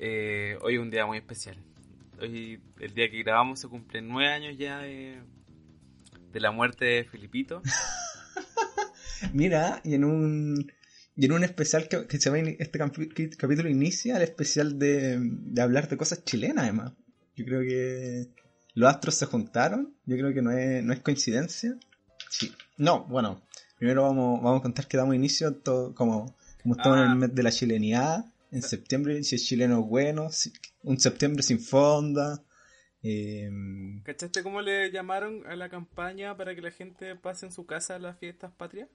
Eh, hoy es un día muy especial. Hoy, el día que grabamos, se cumplen nueve años ya de, de la muerte de Filipito. Mira, y en un y en un especial que, que se va, este capítulo inicia el especial de, de hablar de cosas chilenas, además. Yo creo que los astros se juntaron. Yo creo que no es, no es coincidencia. Sí. No, bueno. Primero vamos, vamos a contar que damos inicio todo, como, como estamos en el ah. mes de la chilenidad. En septiembre, si es chileno bueno. un septiembre sin fonda. Eh, ¿Cachaste cómo le llamaron a la campaña para que la gente pase en su casa a las fiestas patrias?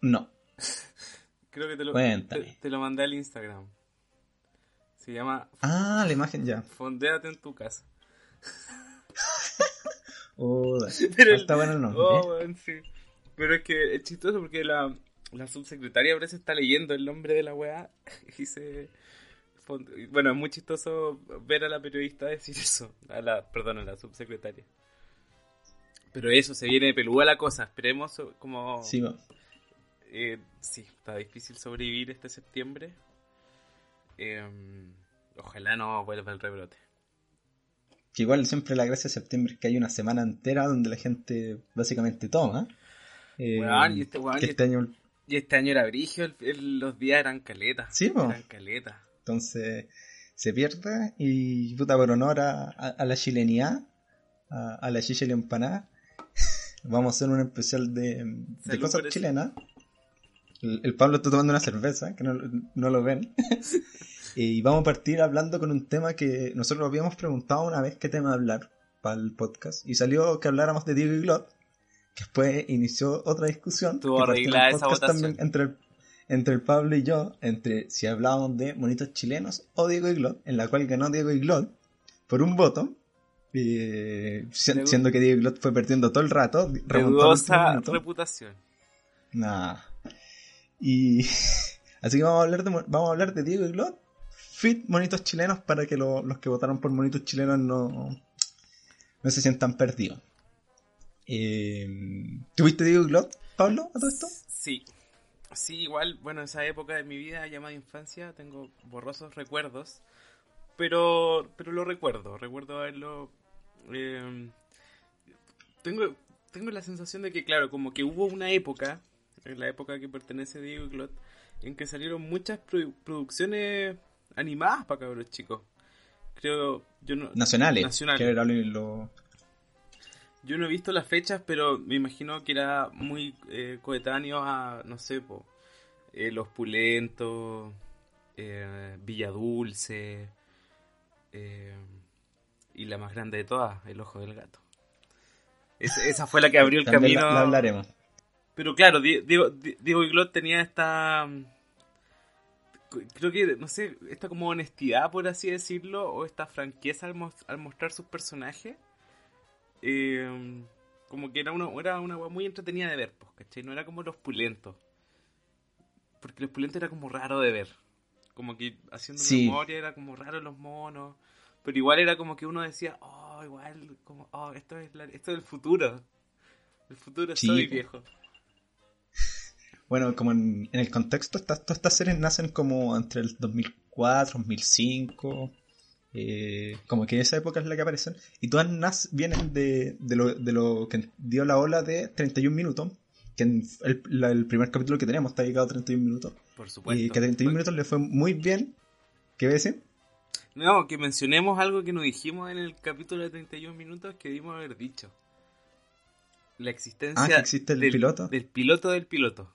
No. Creo que te lo, te, lo mandé al Instagram. Se llama. Ah, la imagen ya. Fondéate en tu casa. oh, Pero está bueno el nombre. Oh, sí. Pero es que es chistoso porque la, la subsecretaria parece está leyendo el nombre de la weá y se. Bueno, es muy chistoso ver a la periodista decir eso. A la, perdón, a la subsecretaria. Pero eso, se viene peluda la cosa. Esperemos como. Sí, eh, sí, está difícil sobrevivir este septiembre. Em, ojalá no vuelva el rebrote. Que igual siempre la gracia de septiembre es que hay una semana entera donde la gente básicamente toma. Eh, y, este, este año... y este año era brigio, los días eran caletas. Sí, eran caletas. Entonces se pierde y puta por honor a, la chilenía, a, la chicha empanada, vamos a hacer un especial de, de cosas chilenas. El, Pablo está tomando una cerveza, que no, lo ven. y vamos a partir hablando con un tema que nosotros habíamos preguntado una vez qué tema hablar para el podcast. Y salió que habláramos de Diego y Glot. Después inició otra discusión. Tuvo arreglada esa votación. entre el, entre el Pablo y yo, entre si hablábamos de monitos chilenos o Diego y Glot, en la cual ganó Diego y Glot por un voto. siendo que Diego y Glot fue perdiendo todo el rato. Dudosa reputación. Nah. Y así que vamos a hablar de, vamos a hablar de Diego y Glot, fit monitos chilenos para que los que votaron por monitos chilenos no, no se sientan perdidos. Eh, ¿Tuviste Diego Glot, Pablo, a todo esto? Sí. Sí, igual, bueno, esa época de mi vida llamada infancia tengo borrosos recuerdos, pero pero lo recuerdo, recuerdo haberlo... Eh, tengo, tengo la sensación de que, claro, como que hubo una época en la época que pertenece Diego y Claude, en que salieron muchas producciones animadas para cabros chicos. Creo, yo no, nacionales. nacionales. Yo no he visto las fechas, pero me imagino que era muy eh, coetáneo a, no sé, po, eh, Los Pulentos, eh, Villa Dulce, eh, y la más grande de todas, El Ojo del Gato. esa fue la que abrió el camino. La, hablaremos. Pero claro, Diego, Diego Iglot tenía esta. Creo que, no sé, esta como honestidad, por así decirlo, o esta franqueza al, mostrar sus personajes. Eh, como que era una, era una muy entretenida de ver, pues, ¿cachai? No era como los pulentos. Porque los pulentos era como raro de ver. Como que haciendo memoria era como raro los monos. Pero igual era como que uno decía, oh, igual, como, oh, esto es, esto es el futuro. El futuro soy viejo. Bueno, como en, el contexto, estas, todas estas series nacen como entre el 2004, 2005, eh, como que esa época es la que aparecen, y todas vienen de, de, lo, de lo que dio la ola de 31 minutos, que en el, primer capítulo que teníamos está dedicado a 31 minutos. Por supuesto. Y que a 31 minutos le fue muy bien. ¿Qué ves? decir? No, que mencionemos algo que nos dijimos en el capítulo de 31 minutos que dimos haber dicho. La existencia ah, existe el piloto. Del piloto del piloto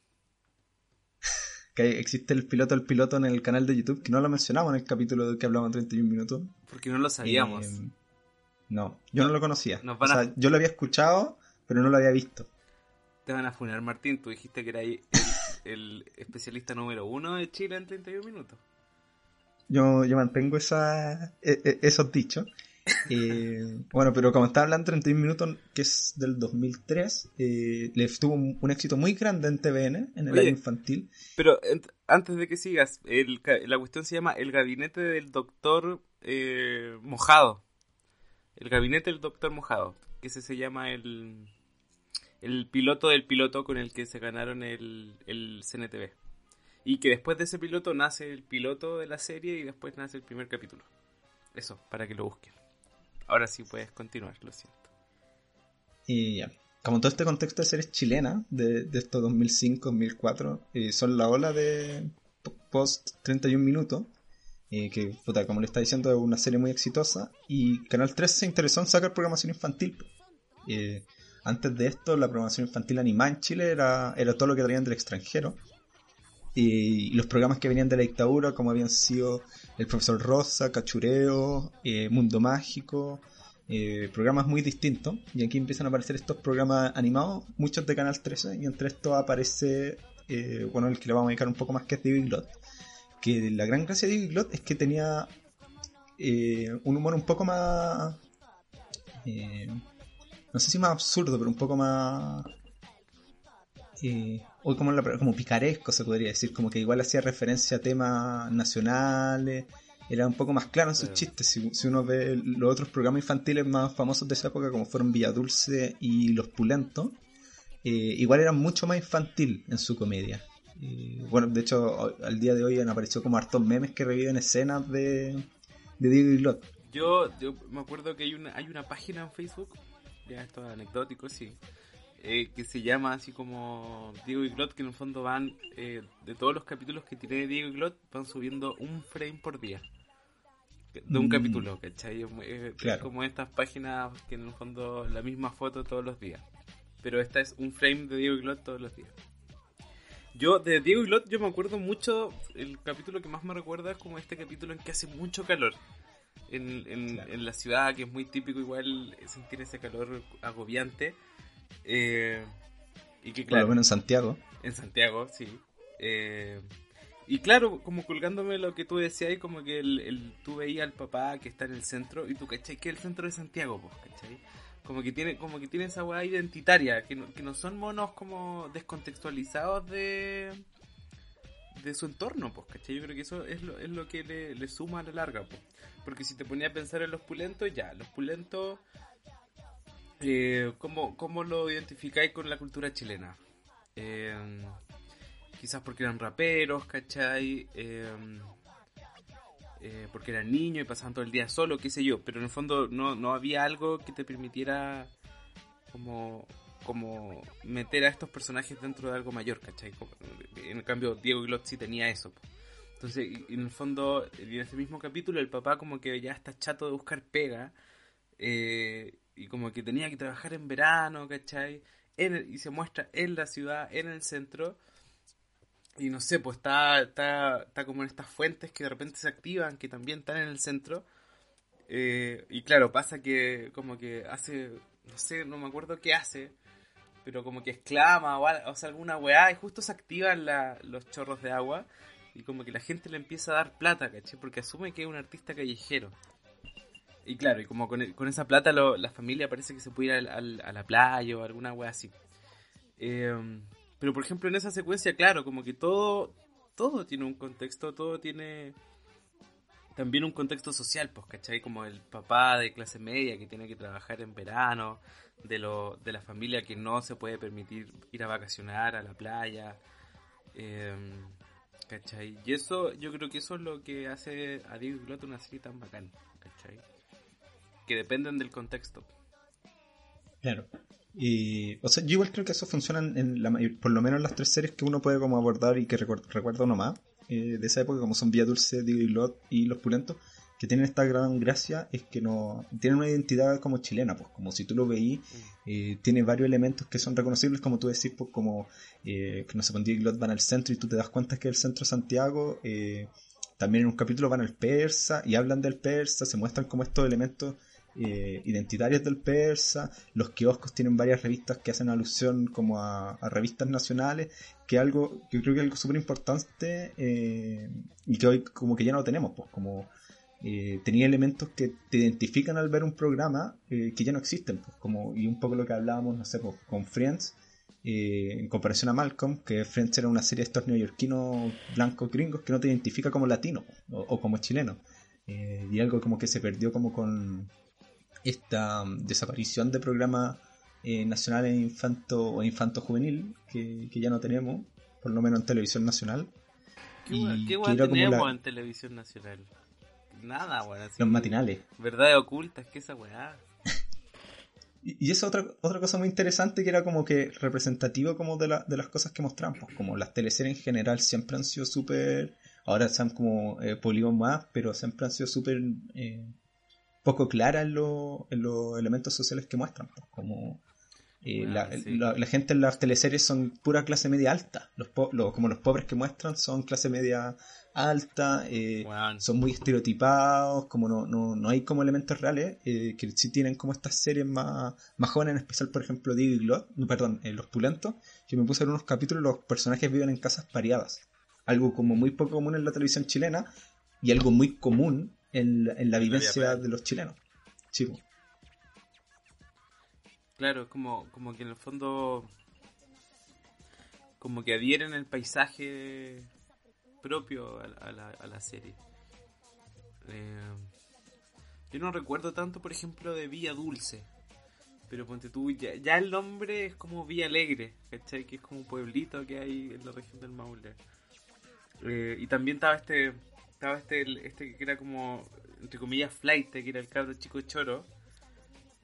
que existe el piloto del piloto en el canal de YouTube, que no lo mencionamos en el capítulo que hablamos 31 minutos. Porque no lo sabíamos. Eh, no, yo no lo conocía. O sea, yo lo había escuchado, pero no lo había visto. Te van a funar, Martín. Tú dijiste que era el, especialista número uno de Chile en 31 minutos. Yo, yo mantengo esa, e, e, esos dichos. Eh, bueno, pero como estaba hablando 31 minutos, que es del 2003, eh, le tuvo un, éxito muy grande en TVN, en el año infantil. Pero antes de que sigas, la cuestión se llama El Gabinete del Doctor eh, Mojado. El Gabinete del Doctor Mojado, que ese se llama el, el piloto del piloto con el que se ganaron el, el CNTV. Y que después de ese piloto nace el piloto de la serie y después nace el primer capítulo. Eso, para que lo busquen. Ahora sí puedes continuar, lo siento. Y ya. Como todo este contexto de series chilenas, de, de estos 2005-2004, eh, son la ola de post 31 minutos, eh, que, puta, como le está diciendo, es una serie muy exitosa, y Canal 3 se interesó en sacar programación infantil. Eh, antes de esto, la programación infantil animada en Chile era, era todo lo que traían del extranjero. Y los programas que venían de la dictadura, como habían sido El Profesor Rosa, Cachureo, eh, Mundo Mágico, eh, programas muy distintos. Y aquí empiezan a aparecer estos programas animados, muchos de Canal 13, y entre estos aparece, eh, bueno, el que le vamos a dedicar un poco más, que es David Glot. Que la gran gracia de David Glot es que tenía un humor un poco más... no sé si más absurdo, pero un poco más o como, como picaresco se podría decir, como que igual hacía referencia a temas nacionales, era un poco más claro en sus chistes. Si, uno ve los otros programas infantiles más famosos de esa época, como fueron Villadulce y Los Pulentos, eh, igual eran mucho más infantil en su comedia. bueno, de hecho, al día de hoy han aparecido como hartos memes que reviven escenas de, de Diego y Glot. Yo, yo me acuerdo que hay una, hay una página en Facebook, ya esto es anecdótico, sí, eh, que se llama así como Diego y Glot, que en el fondo van, eh, de todos los capítulos que tiene Diego y Glot, van subiendo un frame por día. De un mm. capítulo, ¿cachai? Es, como estas páginas que en el fondo la misma foto todos los días. Pero esta es un frame de Diego y Glot todos los días. Yo, de Diego y Glot, yo me acuerdo mucho, el capítulo que más me recuerda es como este capítulo en que hace mucho calor. En, en la ciudad, que es muy típico igual sentir ese calor agobiante eh, y que claro, Por en Santiago. En Santiago, sí. Eh, y claro, como colgándome lo que tú decías, ahí como que el, tú veías al papá que está en el centro y tú, ¿cachai? Que es el centro de Santiago, pues, ¿cachai? Como que tiene, como que tiene esa weá identitaria, que no, que no son monos como descontextualizados de de su entorno, pues, ¿cachai? Yo creo que eso es lo, es lo que le, le suma a la larga, pues. Porque si te ponía a pensar en los pulentos, ya, los pulentos eh, ¿cómo, lo identificáis con la cultura chilena? Eh, quizás porque eran raperos, ¿cachai? Eh, porque eran niños y pasaban todo el día solo, qué sé yo, pero en el fondo no, había algo que te permitiera como, como meter a estos personajes dentro de algo mayor, ¿cachai? En cambio, Diego Glot sí tenía eso. Entonces, en el fondo, en ese mismo capítulo, el papá como que ya está chato de buscar pega eh, y como que tenía que trabajar en verano, ¿cachai? y se muestra en la ciudad, en el centro. Y no sé, pues está, está, está como en estas fuentes que de repente se activan, que también están en el centro. Eh, y claro, pasa que como que hace, no sé, no me acuerdo qué hace, pero como que exclama o, sea, alguna weá y justo se activan los chorros de agua y como que la gente le empieza a dar plata, ¿cachai? Porque asume que es un artista callejero. Y claro, y como con, esa plata la familia parece que se puede ir a la playa o alguna wea así. Em, pero por ejemplo en esa secuencia, claro, como que todo, todo tiene un contexto, todo tiene también un contexto social, pues, ¿cachai? Como el papá de clase media que tiene que trabajar en verano, de, lo, de la familia que no se puede permitir ir a vacacionar a la playa. Em, ¿Cachai? Y eso, yo creo que eso es lo que hace a Diego Glot una serie tan bacán, ¿cachai? Que dependen del contexto. Claro. Y, o sea, yo igual creo que eso funciona en la, por lo menos en las tres series que uno puede como abordar y que recuerda uno más eh, de esa época, como son Vía Dulce, Digo y Lot y Los Pulentos, que tienen esta gran gracia, es que no tienen una identidad como chilena, pues como si tú lo veís, mm. eh, tiene varios elementos que son reconocibles, como tú decís, pues como eh, que no sé, con Diego y Lot van al centro y tú te das cuenta que el centro de Santiago, también en un capítulo van al persa y hablan del persa, se muestran como estos elementos eh, identitarias del persa, los kioscos tienen varias revistas que hacen alusión como a, revistas nacionales, que algo, yo creo que es algo súper importante eh, y que hoy como que ya no lo tenemos, pues como eh, tenía elementos que te identifican al ver un programa que ya no existen, pues como y un poco lo que hablábamos, no sé, pues, con Friends, en comparación a Malcolm, que Friends era una serie de estos neoyorquinos blancos gringos que no te identifica como latino o como chileno. y algo como que se perdió como con, esta um, desaparición de programas eh, nacionales infanto o infanto juvenil que, ya no tenemos, por lo menos en televisión nacional. ¿Qué, qué tenemos en televisión nacional? Nada, weón. Los matinales. Verdades ocultas, que esa weá. y, esa otra, otra cosa muy interesante que era como que representativo como de, la, de las cosas que mostramos. Pues, como las teleseries en general siempre han sido súper... Ahora están como eh, más, pero siempre han sido súper... Eh, poco claras en, en los elementos sociales que muestran. Pues, como eh, la, gente en las teleseries son pura clase media alta. Los, como los pobres que muestran son clase media alta, eh, son muy estereotipados, como no, no, no hay como elementos reales, eh, que sí tienen como estas series más, más jóvenes, en especial por ejemplo y Glot, perdón, Los Pulentos, que me puse en unos capítulos los personajes viven en casas pareadas. Algo como muy poco común en la televisión chilena y algo muy común en, en la vivencia de los chilenos. Chico. Claro, como, como que en el fondo como que adhieren el paisaje propio a, la, a la, serie. Eh, yo no recuerdo tanto, por ejemplo, de Villa Dulce. Pero ponte tú, ya, el nombre es como Villa Alegre, ¿cachai? Que es como un pueblito que hay en la región del Maule. Eh, y también estaba este, estaba este, este que era como, entre comillas, flight, que era el cabro chico choro.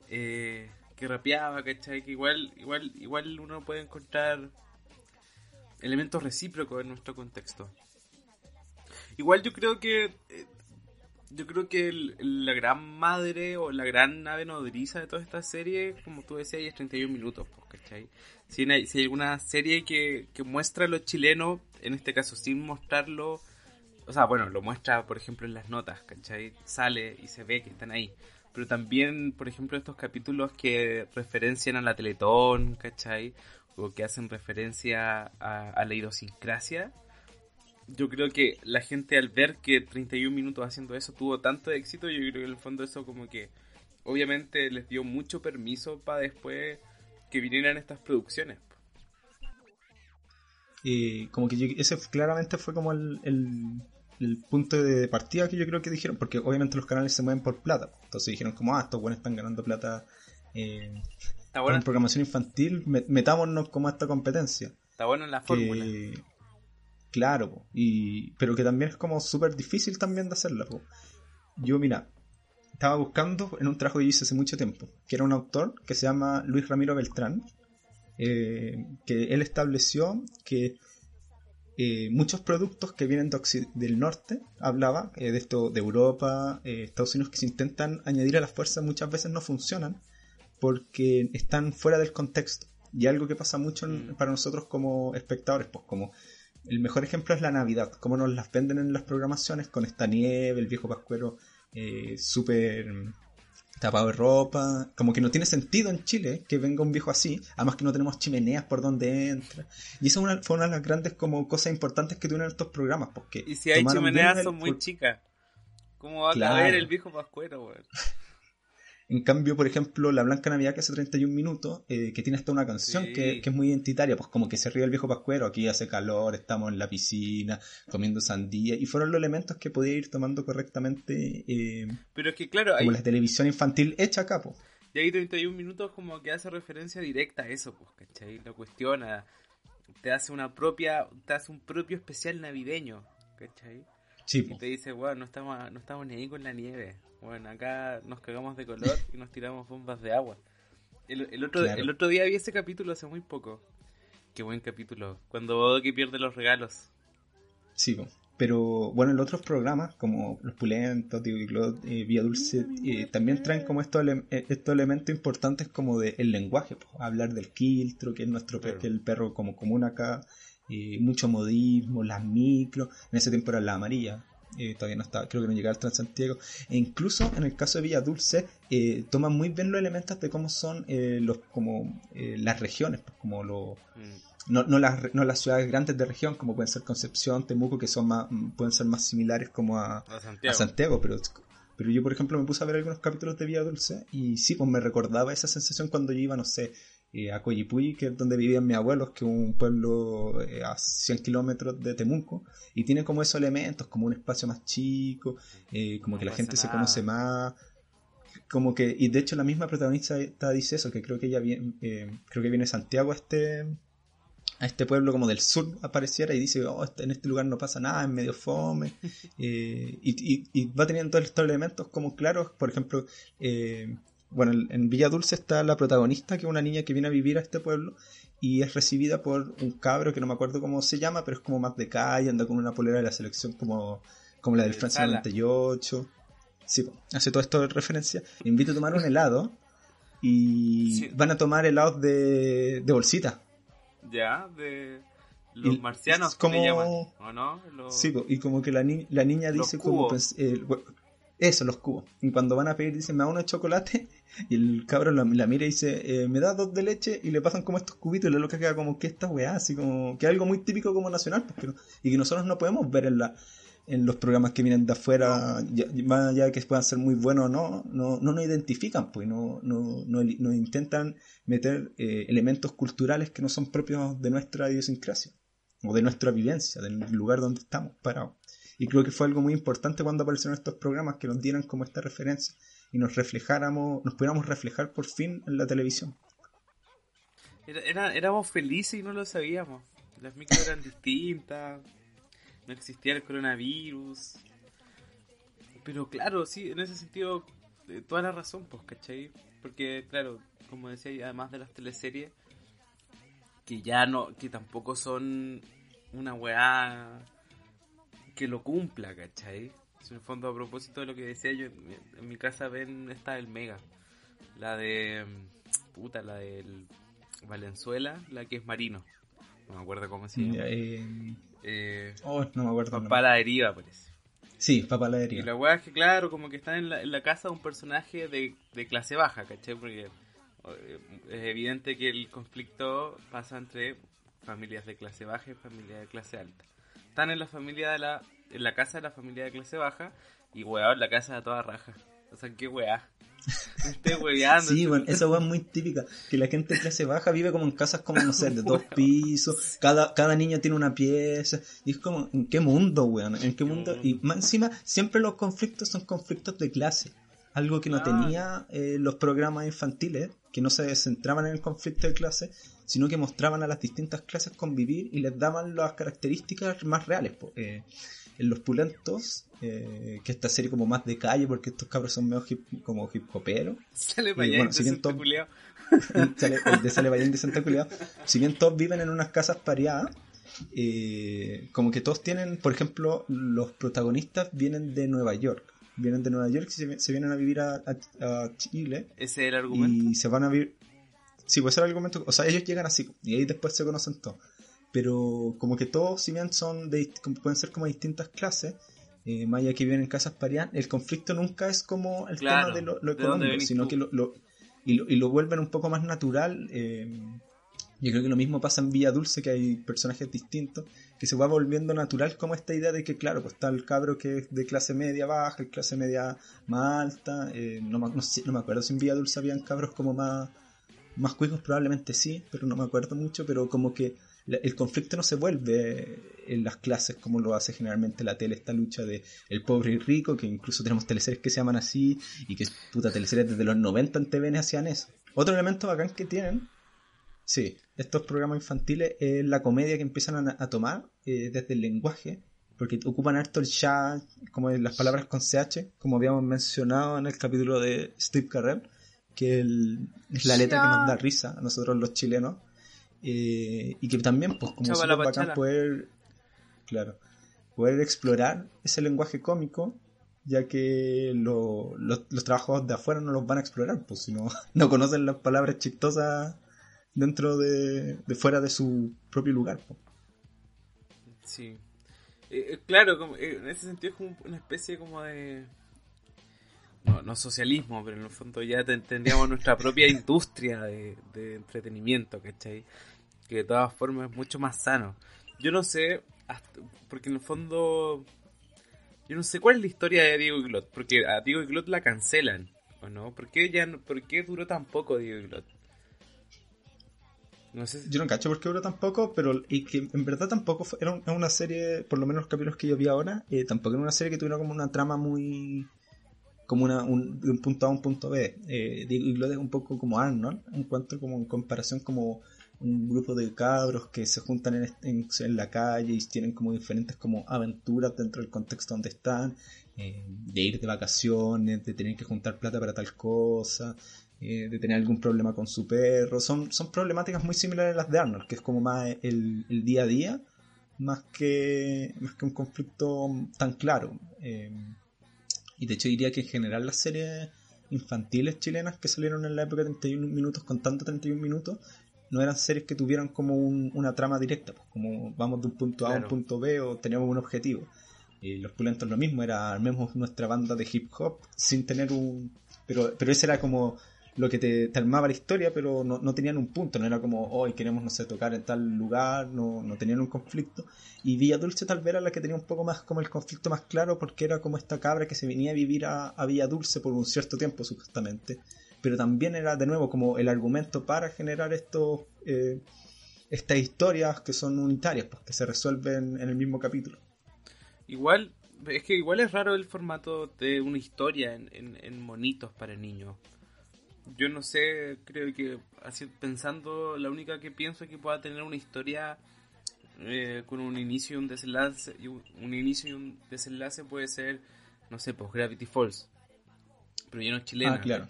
Eh, que rapeaba, ¿cachai? Que igual, igual, igual uno puede encontrar elementos recíprocos en nuestro contexto. Igual yo creo que eh, yo creo que la gran madre o la gran nave nodriza de toda esta serie, como tú decías, es 31 minutos, pues, ¿cachai? Si hay, si hay alguna serie que, que muestra a los chilenos, en este caso sin mostrarlo, o sea, bueno, lo muestra, por ejemplo, en las notas, ¿cachai? Sale y se ve que están ahí pero también, por ejemplo, estos capítulos que referencian a la Teletón, ¿cachai? O que hacen referencia a, la idiosincrasia. Yo creo que la gente al ver que 31 minutos haciendo eso tuvo tanto éxito, yo creo que en el fondo eso como que obviamente les dio mucho permiso para después que vinieran estas producciones. Y como que ese claramente fue como el punto de partida que yo creo que dijeron, porque obviamente los canales se mueven por plata. Entonces dijeron como, ah, estos buenos están ganando plata eh, en programación infantil, metámonos como a esta competencia. Está bueno en la fórmula. claro, y, pero que también es como súper difícil también de hacerla. Yo, mira, estaba buscando en un trabajo que hice hace mucho tiempo, que era un autor que se llama Luis Ramiro Beltrán, eh, que él estableció que eh, muchos productos que vienen del norte, hablaba eh, de esto de Europa, eh, Estados Unidos, que se intentan añadir a las fuerzas muchas veces no funcionan porque están fuera del contexto. Y algo que pasa mucho mm. para nosotros como espectadores, pues como el mejor ejemplo es la Navidad, cómo nos las venden en las programaciones con esta nieve, el viejo pascuero súper tapado de ropa, como que no tiene sentido en Chile que venga un viejo así, además que no tenemos chimeneas por donde entra. Y eso fue una de las grandes como cosas importantes que tuvieron estos programas, porque... Y si hay chimeneas son muy chicas. ¿Cómo va a caber el viejo pascuero, weón? En cambio, por ejemplo, La Blanca Navidad, que hace 31 minutos, eh, que tiene hasta una canción que, es muy identitaria, pues como que se ríe el viejo pascuero, aquí hace calor, estamos en la piscina, comiendo sandía, y fueron los elementos que podía ir tomando correctamente eh, Pero es que, claro, como la televisión infantil hecha acá, pues. Y ahí 31 minutos como que hace referencia directa a eso, pues, ¿cachai? Lo cuestiona, te hace una propia, te hace un propio especial navideño, ¿cachai? Sí, y te dice, bueno, no estamos, no estamos ni ahí con la nieve. Bueno, acá nos cagamos de color y nos tiramos bombas de agua. El, otro, el otro día vi ese capítulo hace muy poco. Qué buen capítulo. Cuando Bodoki pierde los regalos. Sí, pero bueno, en otros programas, como Los Pulentos, y eh, Vía Dulce, eh, también traen como estos, eh, estos elementos importantes como del el lenguaje. hablar del quiltro, que es nuestro el perro como común acá. Mucho modismo, las micro. En ese tiempo era la amarilla. Eh, todavía no está, creo que no llega al Transantiago. E incluso en el caso de Villa Dulce, eh, toman muy bien los elementos de cómo son eh, los como las regiones, pues, como lo, mm. no, no, las, no las ciudades grandes de región, como pueden ser Concepción, Temuco, que son más, pueden ser más similares como a, Santiago. pero pero yo, por ejemplo, me puse a ver algunos capítulos de Villa Dulce y sí, pues me recordaba esa sensación cuando yo iba, no sé, eh, a Coyipuy, que es donde vivían mis abuelos, que es un pueblo eh, a 100 kilómetros de Temuco, y tiene como esos elementos, como un espacio más chico, eh, como que la gente se conoce más, como que, y de hecho la misma protagonista dice eso, que creo que ella viene, creo que viene Santiago a este, a este pueblo como del sur apareciera y dice, oh, este, en este lugar no pasa nada, es medio fome, eh, y, va teniendo todos estos elementos como claros, por ejemplo, eh, bueno, en Villa Dulce está la protagonista, que es una niña que viene a vivir a este pueblo, y es recibida por un cabro que no me acuerdo cómo se llama, pero es como más de calle, anda con una polera de la selección como, como la del Francia 98. Sí, hace todo esto de referencia. invito a tomar un helado y van a tomar helados de, de bolsita. Ya, de los marcianos, como... llaman, ¿o no? Sí, y como que la, la niña dice como... Pues, eso, los cubos. Y cuando van a pedir, dicen, me da uno de chocolate. Y el cabrón la, mira y dice, eh, me da dos de leche. Y le pasan como estos cubitos. Y la loca queda como que esta weá, así como que algo muy típico como nacional. Porque y que nosotros no podemos ver en la en los programas que vienen de afuera, más allá de que puedan ser muy buenos o no, no, no nos identifican, pues no, no, no, intentan meter eh, elementos culturales que no son propios de nuestra idiosincrasia o de nuestra vivencia, del lugar donde estamos parados. Y creo que fue algo muy importante cuando aparecieron estos programas que nos dieran como esta referencia y nos reflejáramos, nos pudiéramos reflejar por fin en la televisión. Era, éramos felices y no lo sabíamos. Las micros eran distintas no existía el coronavirus. Pero claro, sí, en ese sentido, eh, toda la razón, pues, ¿cachai? Porque, claro, como decía, además de las teleseries, que ya no, que tampoco son una weá que lo cumpla, ¿cachai? En el fondo, a propósito de lo que decía yo, en mi casa ven esta del Mega, la de, puta, la del Valenzuela, la que es Marino, no me acuerdo cómo se llama. Eh, eh, oh, no me acuerdo. Papá la deriva, parece. Sí, Papá la deriva. Y la weá es que, claro, como que está en la, casa de un personaje de, clase baja, ¿cachai? Porque eh, es evidente que el conflicto pasa entre familias de clase baja y familias de clase alta. Están en la familia de la, en la casa de la familia de clase baja y weón, la casa de toda raja. O sea, qué weá. Sí, bueno, esa weá es muy típica. Que la gente de clase baja vive como en casas como, no sé, de dos pisos. Cada, cada niño tiene una pieza. Y es como, ¿en qué mundo, weón? ¿En qué mundo? Y más encima, siempre los conflictos son conflictos de clase. Algo que no tenía eh, los programas infantiles, que no se centraban en el conflicto de clase, sino que mostraban a las distintas clases convivir y les daban las características más reales. Eh, en Los Pulentos, eh, que esta serie como más de calle, porque estos cabros son medio como hip hoperos. Sale para allá si bien todos, sale, el de Sale de Santa Culeado. Si bien todos viven en unas casas pareadas, eh, como que todos tienen, por ejemplo, los protagonistas vienen de Nueva York. Vienen de Nueva York y se, vienen a vivir a, Chile. ¿Ese es el argumento? Y se van a vivir. Sí, pues ese es el argumento. O sea, ellos llegan así y ahí después se conocen todos pero como que todos, si bien son de, pueden ser como distintas clases, eh, más allá que viven en casas pareadas, el conflicto nunca es como el tema de lo, económico, sino que lo, lo, y lo, y lo vuelven un poco más natural. Eh, yo creo que lo mismo pasa en Villa Dulce, que hay personajes distintos, que se va volviendo natural como esta idea de que, claro, pues está el cabro que es de clase media baja, el clase media más alta, eh, no, no, no, me acuerdo si en Villa Dulce habían cabros como más, más cuicos, probablemente sí, pero no me acuerdo mucho, pero como que el conflicto no se vuelve en las clases como lo hace generalmente la tele, esta lucha de el pobre y rico, que incluso tenemos teleseries que se llaman así, y que puta teleseries desde los 90 en TVN hacían eso. Otro elemento bacán que tienen, sí, estos programas infantiles es la comedia que empiezan a, tomar eh, desde el lenguaje, porque ocupan harto el chat, como las palabras con CH, como habíamos mencionado en el capítulo de Steve Carell, que es la letra que nos da risa a nosotros los chilenos eh, y que también, pues, como es bacán poder, claro, poder explorar ese lenguaje cómico, ya que los trabajos de afuera no los van a explorar, pues, si no, no conocen las palabras chistosas dentro de, de fuera de su propio lugar. Pues. Sí. Eh, claro, como, eh, en ese sentido es como una especie como de no, no socialismo, pero en el fondo ya tendríamos nuestra propia industria de, entretenimiento, ¿cachai? Que de todas formas es mucho más sano. Yo no sé, porque en el fondo, yo no sé cuál es la historia de Diego Glot, porque a Diego Glot la cancelan, ¿o no? ¿Por qué, ya, ¿por qué duró tan poco Diego Glot? No sé Yo no cacho por qué duró tan poco, pero y que en verdad tampoco fue, era una serie, por lo menos los capítulos que yo vi ahora, eh, tampoco era una serie que tuviera como una trama muy como una, un, de un punto A a un punto B. Eh, lo es un poco como Arnold, en cuanto como en comparación como un grupo de cabros que se juntan en, en, la calle y tienen como diferentes como aventuras dentro del contexto donde están, eh, de ir de vacaciones, de tener que juntar plata para tal cosa, eh, de tener algún problema con su perro. Son, son problemáticas muy similares a las de Arnold, que es como más el, el día a día, más que, más que un conflicto tan claro. Eh, y de hecho diría que en general las series infantiles chilenas que salieron en la época de 31 minutos, con tanto 31 minutos, no eran series que tuvieran como una trama directa, pues, como vamos de un punto A a un punto B o teníamos un objetivo. Y los pulentos lo mismo, era armemos nuestra banda de hip hop sin tener un... Pero, pero ese era como lo que te, armaba la historia, pero no, no, tenían un punto, no era como, hoy queremos, no sé, tocar en tal lugar, no, no tenían un conflicto. Y Villa Dulce tal vez era la que tenía un poco más como el conflicto más claro, porque era como esta cabra que se venía a vivir a, a Villa Dulce por un cierto tiempo, supuestamente. Pero también era de nuevo como el argumento para generar estos, eh, estas historias que son unitarias, pues, que se resuelven en el mismo capítulo. Igual, es que igual es raro el formato de una historia en, en monitos para niños yo no sé, creo que así pensando, la única que pienso es que pueda tener una historia eh, con un inicio y un desenlace, un inicio y un desenlace puede ser, no sé, pues Gravity Falls, pero ya no es chilena, ah, claro.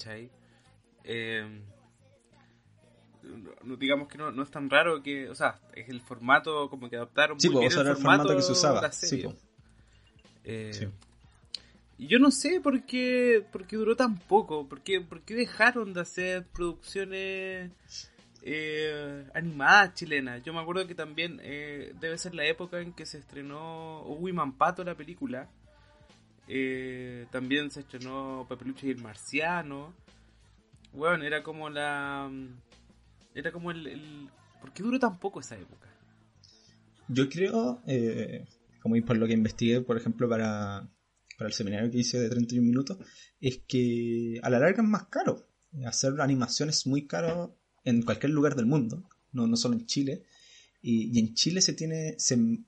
Eh, no, digamos que no, no, es tan raro que, o sea, es el formato como que adaptaron sí, muy pues, bien el, formato, que se usaba. Sí, eh, sí. Y yo no sé por qué, por qué duró tan poco, por qué, dejaron de hacer producciones eh, animadas chilenas. Yo me acuerdo que también eh, debe ser la época en que se estrenó Uy Mampato, la película. Eh, también se estrenó Papeluche y el Marciano. Bueno, era como la... Era como el, el... ¿Por qué duró tan poco esa época? Yo creo, eh, como por lo que investigué, por ejemplo, para para el seminario que hice de 31 minutos, es que a la larga es más caro. Hacer animación es muy caro en cualquier lugar del mundo, no, no solo en Chile. Y, en Chile se tiene,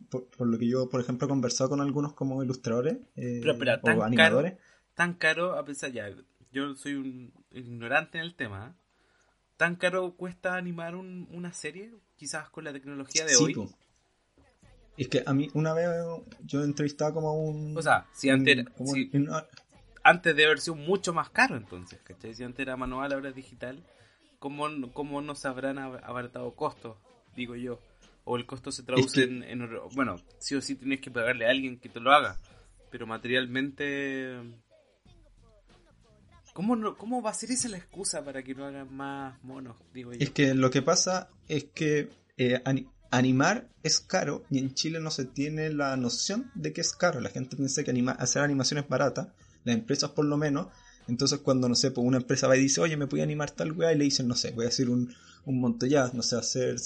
por, lo que yo, por ejemplo, he conversado con algunos como ilustradores eh, o animadores. tan caro, a pesar ya, yo soy un ignorante en el tema. ¿eh? ¿Tan caro cuesta animar una serie? Quizás con la tecnología de hoy. Es que a mí una vez yo entrevistaba como a un... O sea, si antes, era, antes de haber sido mucho más caro entonces, ¿cachai? Si antes era manual, ahora es digital, ¿cómo, cómo no se habrán abaratado costos, digo yo? O el costo se traduce en, Bueno, sí o sí tienes que pagarle a alguien que te lo haga, pero materialmente... ¿Cómo, no, ¿Cómo va a ser esa la excusa para que no hagan más monos? Digo yo. Es que lo que pasa es que eh, animar es caro y en Chile no se tiene la noción de que es caro. La gente piensa que hacer animación es barata, las empresas por lo menos. Entonces cuando, no sé, pues una empresa va y dice, oye, me a animar tal weá y le dicen, no sé, voy a hacer un, un monto ya, no sé, hacer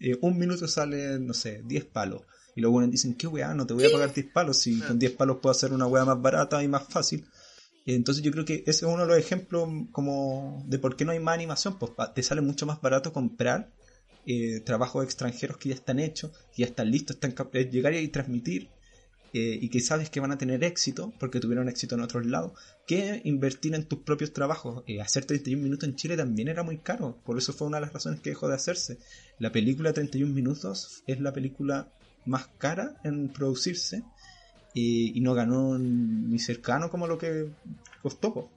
eh, un minuto sale, no sé, 10 palos. Y luego dicen, ¿qué weá? No te voy a pagar 10 palos si con 10 palos puedo hacer una weá más barata y más fácil. Entonces yo creo que ese es uno de los ejemplos como de por qué no hay más animación, pues te sale mucho más barato comprar eh, trabajos extranjeros que ya están hechos, ya están listos, están eh, llegar y transmitir eh, y que sabes que van a tener éxito porque tuvieron éxito en otros lados, que invertir en tus propios trabajos. hacer 31 minutos en Chile también era muy caro, por eso fue una de las razones que dejó de hacerse. La película 31 minutos es la película más cara en producirse y no ganó ni cercano como lo que costó.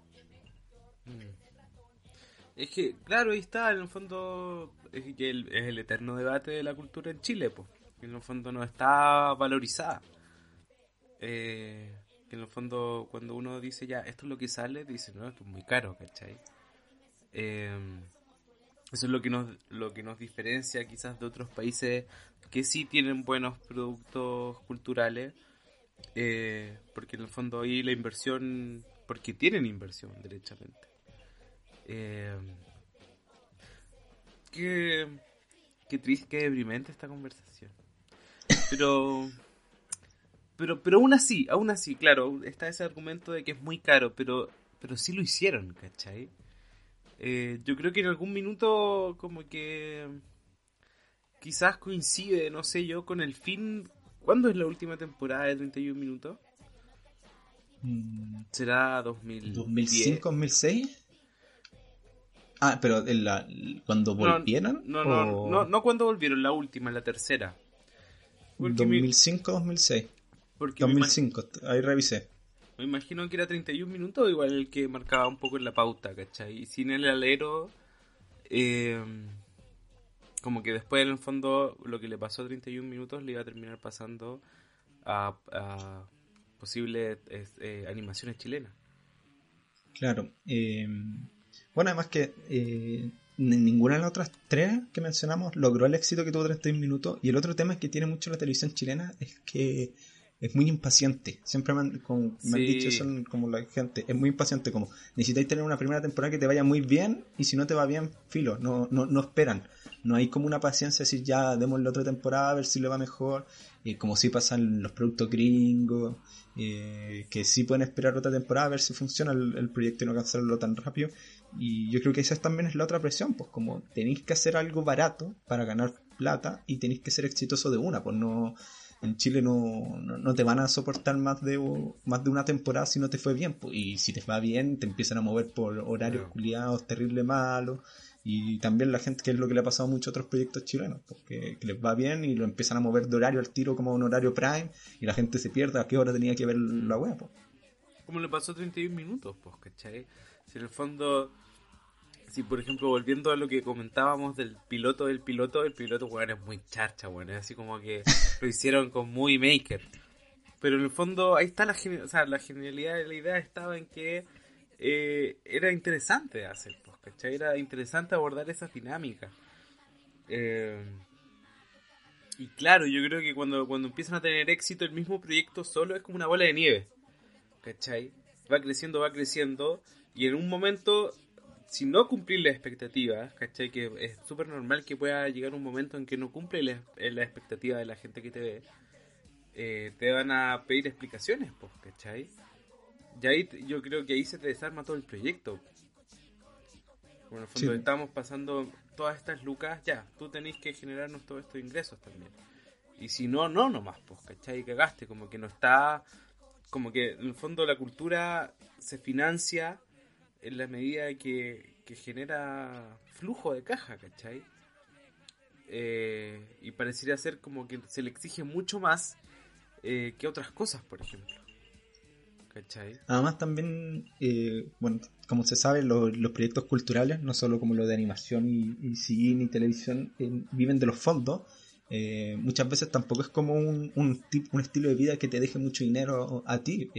Es que, claro, ahí está, en el fondo, es, que el, es el eterno debate de la cultura en Chile, pues. En el fondo no está valorizada. Eh, en el fondo, cuando uno dice ya, esto es lo que sale, dice, no, esto es muy caro, ¿cachai? Eh, eso es lo que nos lo que nos diferencia quizás de otros países que sí tienen buenos productos culturales eh, porque en el fondo ahí la inversión porque tienen inversión derechamente eh, qué, qué triste, qué deprimente esta conversación. Pero, pero, pero aún así, aún así, claro, está ese argumento de que es muy caro, pero, pero sí lo hicieron, ¿cachai? Eh, yo creo que en algún minuto como que quizás coincide, no sé yo, con el fin... ¿Cuándo es la última temporada de 31 minutos? Mm. ¿Será 2010? ¿2005, 2006? Ah, pero en la, cuando volvieron. No, no, no, no, cuando volvieron, la última, la tercera. 2005, 2006. 2005, ahí revisé. Me imagino que era 31 minutos, igual el que marcaba un poco en la pauta, ¿cachai? Y sin el alero, eh, como que después en el fondo lo que le pasó a 31 minutos le iba a terminar pasando a, posibles eh, animaciones chilenas. Claro. Eh, bueno, además que eh, ninguna de las otras tres que mencionamos logró el éxito que tuvo 31 minutos. Y el otro tema es que tiene mucho la televisión chilena es que es muy impaciente. Siempre me han, dicho eso como la gente. Es muy impaciente, como necesitáis tener una primera temporada que te vaya muy bien y si no te va bien, filo, no, no, no esperan. No hay como una paciencia de decir ya, demos la otra temporada a ver si le va mejor. Y como si pasan los productos gringos, eh, que sí pueden esperar otra temporada a ver si funciona el, proyecto y no cancelarlo tan rápido. Y yo creo que esa también es la otra presión, pues como tenéis que hacer algo barato para ganar plata y tenéis que ser exitoso de una, pues no en Chile no, no, te van a soportar más de más de una temporada si no te fue bien, pues, y si te va bien te empiezan a mover por horarios culiados terrible malos y también la gente, que es lo que le ha pasado a muchos otros proyectos chilenos, porque que les va bien y lo empiezan a mover de horario al tiro como un horario prime y la gente se pierde a qué hora tenía que ver la web. Como le pasó 31 minutos, pues, ¿cachai? Si en el fondo, si por ejemplo volviendo a lo que comentábamos del piloto del piloto, el piloto, bueno, es muy charcha, bueno, es así como que lo hicieron con muy maker. Pero en el fondo ahí está la, o sea, la genialidad de la idea estaba en que eh, era interesante hacer, pues, ¿cachai? Era interesante abordar esa dinámica. Eh, y claro, yo creo que cuando, cuando empiezan a tener éxito el mismo proyecto solo es como una bola de nieve, ¿cachai? Va creciendo, va creciendo, y en un momento, si no cumplir las expectativas, ¿cachai? Que es súper normal que pueda llegar un momento en que no cumple la, la expectativa de la gente que te ve, eh, te van a pedir explicaciones, pues, ¿cachai? Y ahí yo creo que ahí se te desarma todo el proyecto. Bueno, en el fondo estamos pasando todas estas lucas, ya, tú tenés que generarnos todos estos ingresos también. Y si no, no nomás, pues, ¿cachai? Cagaste, como que no está, como que en el fondo la cultura se financia en la medida que, que genera flujo de caja, ¿cachai? Eh, y parecería ser como que se le exige mucho más eh, que otras cosas, por ejemplo. Además también, eh, bueno, como se sabe, los proyectos culturales, no solo como los de animación y, cine y televisión, eh, viven de los fondos. Eh, muchas veces tampoco es como un, un, un, estilo de vida que te deje mucho dinero a ti.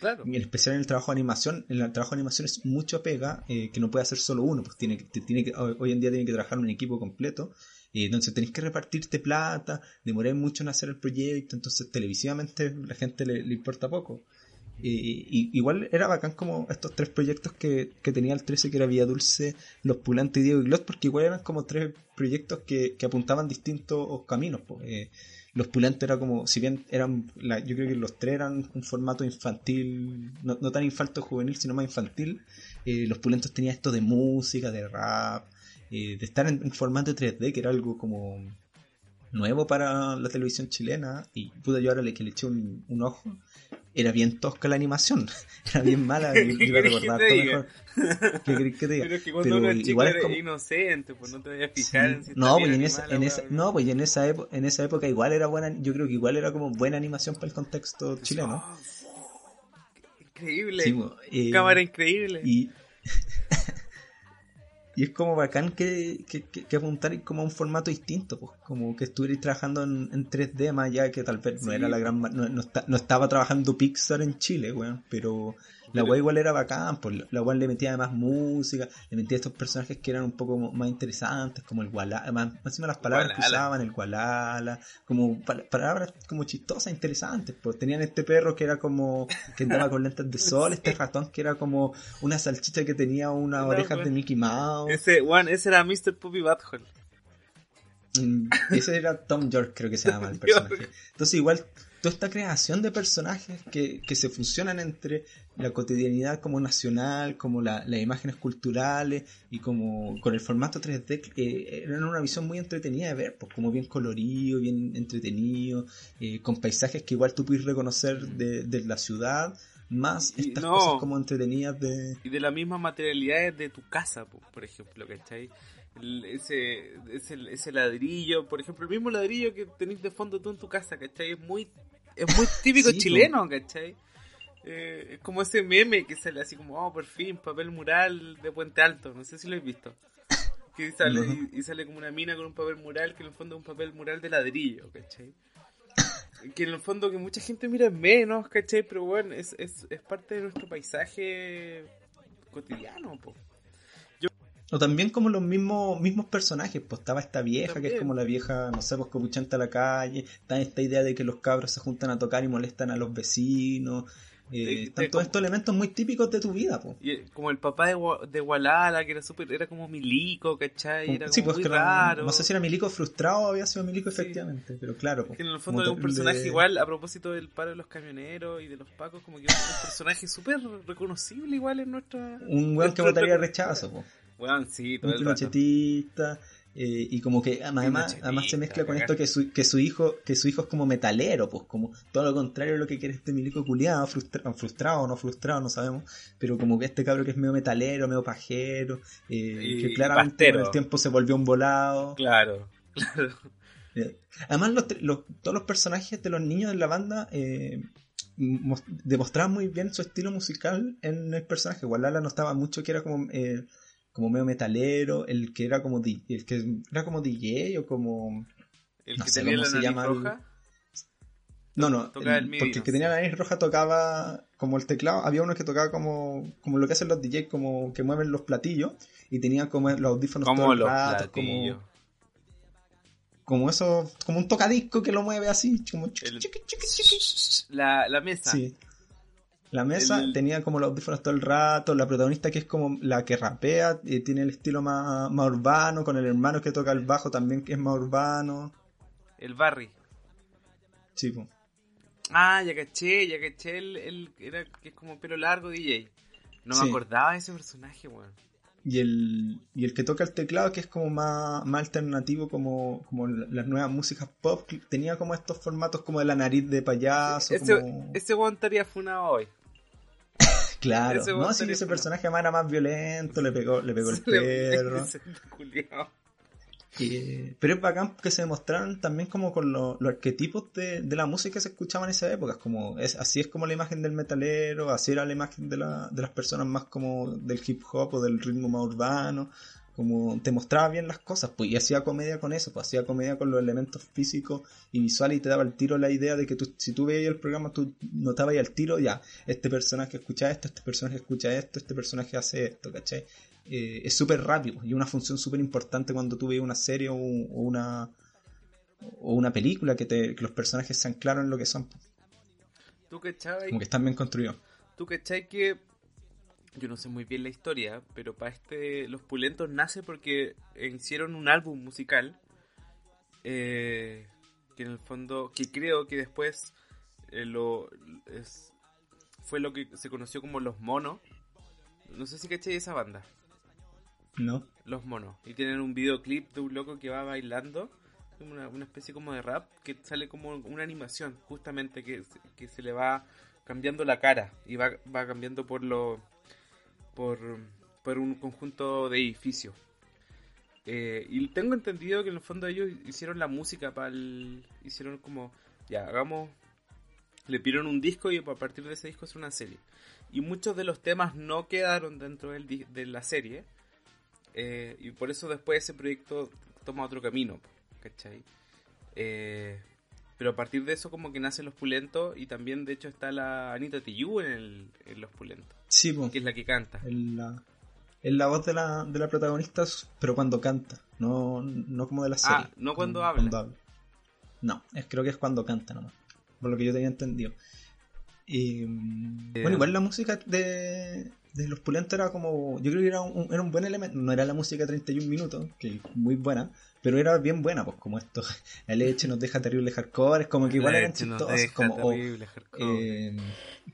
claro. En especial en el trabajo de animación, en el trabajo de animación es mucho pega que no puede hacer solo uno, pues tiene, tiene que, hoy en día tiene que trabajar un equipo completo. entonces tenés que repartirte plata, demorar mucho en hacer el proyecto, entonces televisivamente la gente le importa poco. Y, igual era bacán como estos tres proyectos que, tenía el 13, que era Vía Dulce, Los Pulantes y Diego y Glot, porque igual eran como tres proyectos que, apuntaban distintos caminos. Eh, los Pulantes era como, si bien eran, yo creo que los tres eran un formato infantil, no, tan infanto juvenil, sino más infantil. Eh, los Pulantes tenía esto de música, de rap, eh, de estar en, formato 3D, que era algo como nuevo para la televisión chilena. Y pude yo ahora le, que le eché un, un ojo era bien tosca la animación, era bien mala, y iba a recordar todo mejor. ¿Qué crees que te diga? Pero es que cuando uno es chico igual es como... inocente, pues no te vayas a fijar en si No, pues en esa, en esa, no, pues en esa, en esa época igual era buena, yo creo que igual era como buena animación para el contexto chileno. increíble. Sí, eh, Cámara increíble. Y Y es como bacán que, que, que, apuntar como a un formato distinto, pues, como que estuvierais trabajando en, en, 3D más allá que tal vez no era la gran no, no, estaba trabajando Pixar en Chile, weón, pero la weá igual era bacán, pues la weá le metía más música, le metía estos personajes que eran un poco más interesantes, como el Gualala, más, encima las palabras que usaban, el Gualala, como palabras como chistosas, interesantes, pues tenían este perro que era como, que andaba con lentes de sol, este ratón que era como una salchicha que tenía unas orejas de Mickey Mouse. Ese, one, ese era Mr. Puppy Butthole. Mm, ese era Tom York, creo que se llama el personaje. Entonces igual toda esta creación de personajes que, que se funcionan entre la cotidianidad como nacional, como las imágenes culturales y como con el formato 3D, eh, eran una visión muy entretenida de ver, pues como bien colorido, bien entretenido, eh, con paisajes que igual tú puedes reconocer de, de la ciudad más estas cosas como entretenidas de... Y de las mismas materialidades de tu casa, por ejemplo, ¿cachai? ese, ese, ese ladrillo, por ejemplo, el mismo ladrillo que tenés de fondo tú en tu casa, ¿cachai? Es muy, es muy típico chileno, ¿cachai? Eh, es como ese meme que sale así como, oh, por fin, papel mural de Puente Alto, no sé si lo has visto. Que sale, y, sale como una mina con un papel mural que en el fondo es un papel mural de ladrillo, ¿cachai? Que en el fondo que mucha gente mira menos, ¿cachai? Pero bueno, es, es, es parte de nuestro paisaje cotidiano, po. O también como los mismos, mismos personajes, pues estaba esta vieja, que es como la vieja, no sé, pues copuchanta a la calle, está esta idea de que los cabros se juntan a tocar y molestan a los vecinos, eh, están todos estos elementos muy típicos de tu vida, po. Y, eh, como el papá de, de Walala, que era súper, era como milico, ¿cachai? Era como pues, muy raro. no sé si era milico frustrado o había sido milico efectivamente, pero claro. en el fondo era un personaje igual, a propósito del paro de los camioneros y de los pacos, como que era un personaje súper reconocible igual en nuestra... Un weón que votaría rechazo, po. Weón, sí, todo el eh, y como que además, además se mezcla con esto que su, que su hijo que su hijo es como metalero, pues como todo lo contrario de lo que quiere este milico culiado, frustrado, frustrado o no frustrado, no sabemos, pero como que este cabro que es medio metalero, medio pajero, eh, que claramente con el tiempo se volvió un volado. Claro, claro. Eh, además todos los personajes de los niños de la banda demostraban muy bien su estilo musical en el personaje. Walala no estaba mucho que era como como medio metalero, el que era como el que era como DJ o como el que tenía la nariz roja. No, no, porque el que tenía la nariz roja tocaba como el teclado, había uno que tocaba como, como lo que hacen los DJs, como que mueven los platillos y tenía como los audífonos como todo el rato, como como eso, como un tocadisco que lo mueve así, como la, la mesa. Sí. La mesa tenía como los audífonos todo el rato, la protagonista que es como la que rapea, y tiene el estilo más, urbano, con el hermano que toca el bajo también que es más urbano. El Barry. Sí, Ah, ya caché, ya caché el, el, era que es como pelo largo DJ. No me acordaba de ese personaje, weón. Y el, y el que toca el teclado, que es como más, más alternativo, como, como las nuevas músicas pop, tenía como estos formatos como de la nariz de payaso. Ese, como... ese weón estaría funado hoy. Claro, no, si ese personaje más era más violento, le pegó, le pegó el perro. pero es bacán que se demostraron también como con los arquetipos de, la música que se escuchaba en esa época. Como es, así es como la imagen del metalero, así era la imagen de, la, de las personas más como del hip hop o del ritmo más urbano como te mostraba bien las cosas, pues, y hacía comedia con eso, pues hacía comedia con los elementos físicos y visuales y te daba el tiro la idea de que tú, si tú veías el programa, tú notabas al tiro, ya, este personaje escucha esto, este personaje escucha esto, este personaje hace esto, ¿cachai? Eh, es súper rápido y una función súper importante cuando tú veías una serie o, una o una película que, te, que los personajes sean claros en lo que son. ¿Tú Como que están bien construidos. ¿Tú cachai que yo no sé muy bien la historia, pero para este Los Pulentos nace porque hicieron un álbum musical eh, que en el fondo, que creo que después eh, lo fue lo que se conoció como Los Monos. No sé si caché esa banda. No. Los Monos. Y tienen un videoclip de un loco que va bailando, una, una especie como de rap, que sale como una animación, justamente que, que se le va cambiando la cara y va, va cambiando por lo por, por un conjunto de edificios. Eh, y tengo entendido que en el fondo ellos hicieron la música para el... Hicieron como, ya, hagamos... Le pidieron un disco y a partir de ese disco es una serie. Y muchos de los temas no quedaron dentro del, de la serie. Eh, y por eso después ese proyecto toma otro camino, ¿cachai? Eh, pero a partir de eso como que nacen los pulentos y también de hecho está la Anita Tijoux en, en los pulentos. Sí, que es la que canta. En la, la voz de la, de la protagonista, pero cuando canta, no, no como de la serie. Ah, no cuando, habla. No, es, creo que es cuando canta nomás, por lo que yo tenía entendido. Y, bueno, igual la música de, de Los Pulentos era como. Yo creo que era un, era un buen elemento. No era la música de 31 minutos, que es muy buena, pero era bien buena, pues como esto. La leche nos deja terrible hardcore, es como que igual eran chistosos. Como, eh,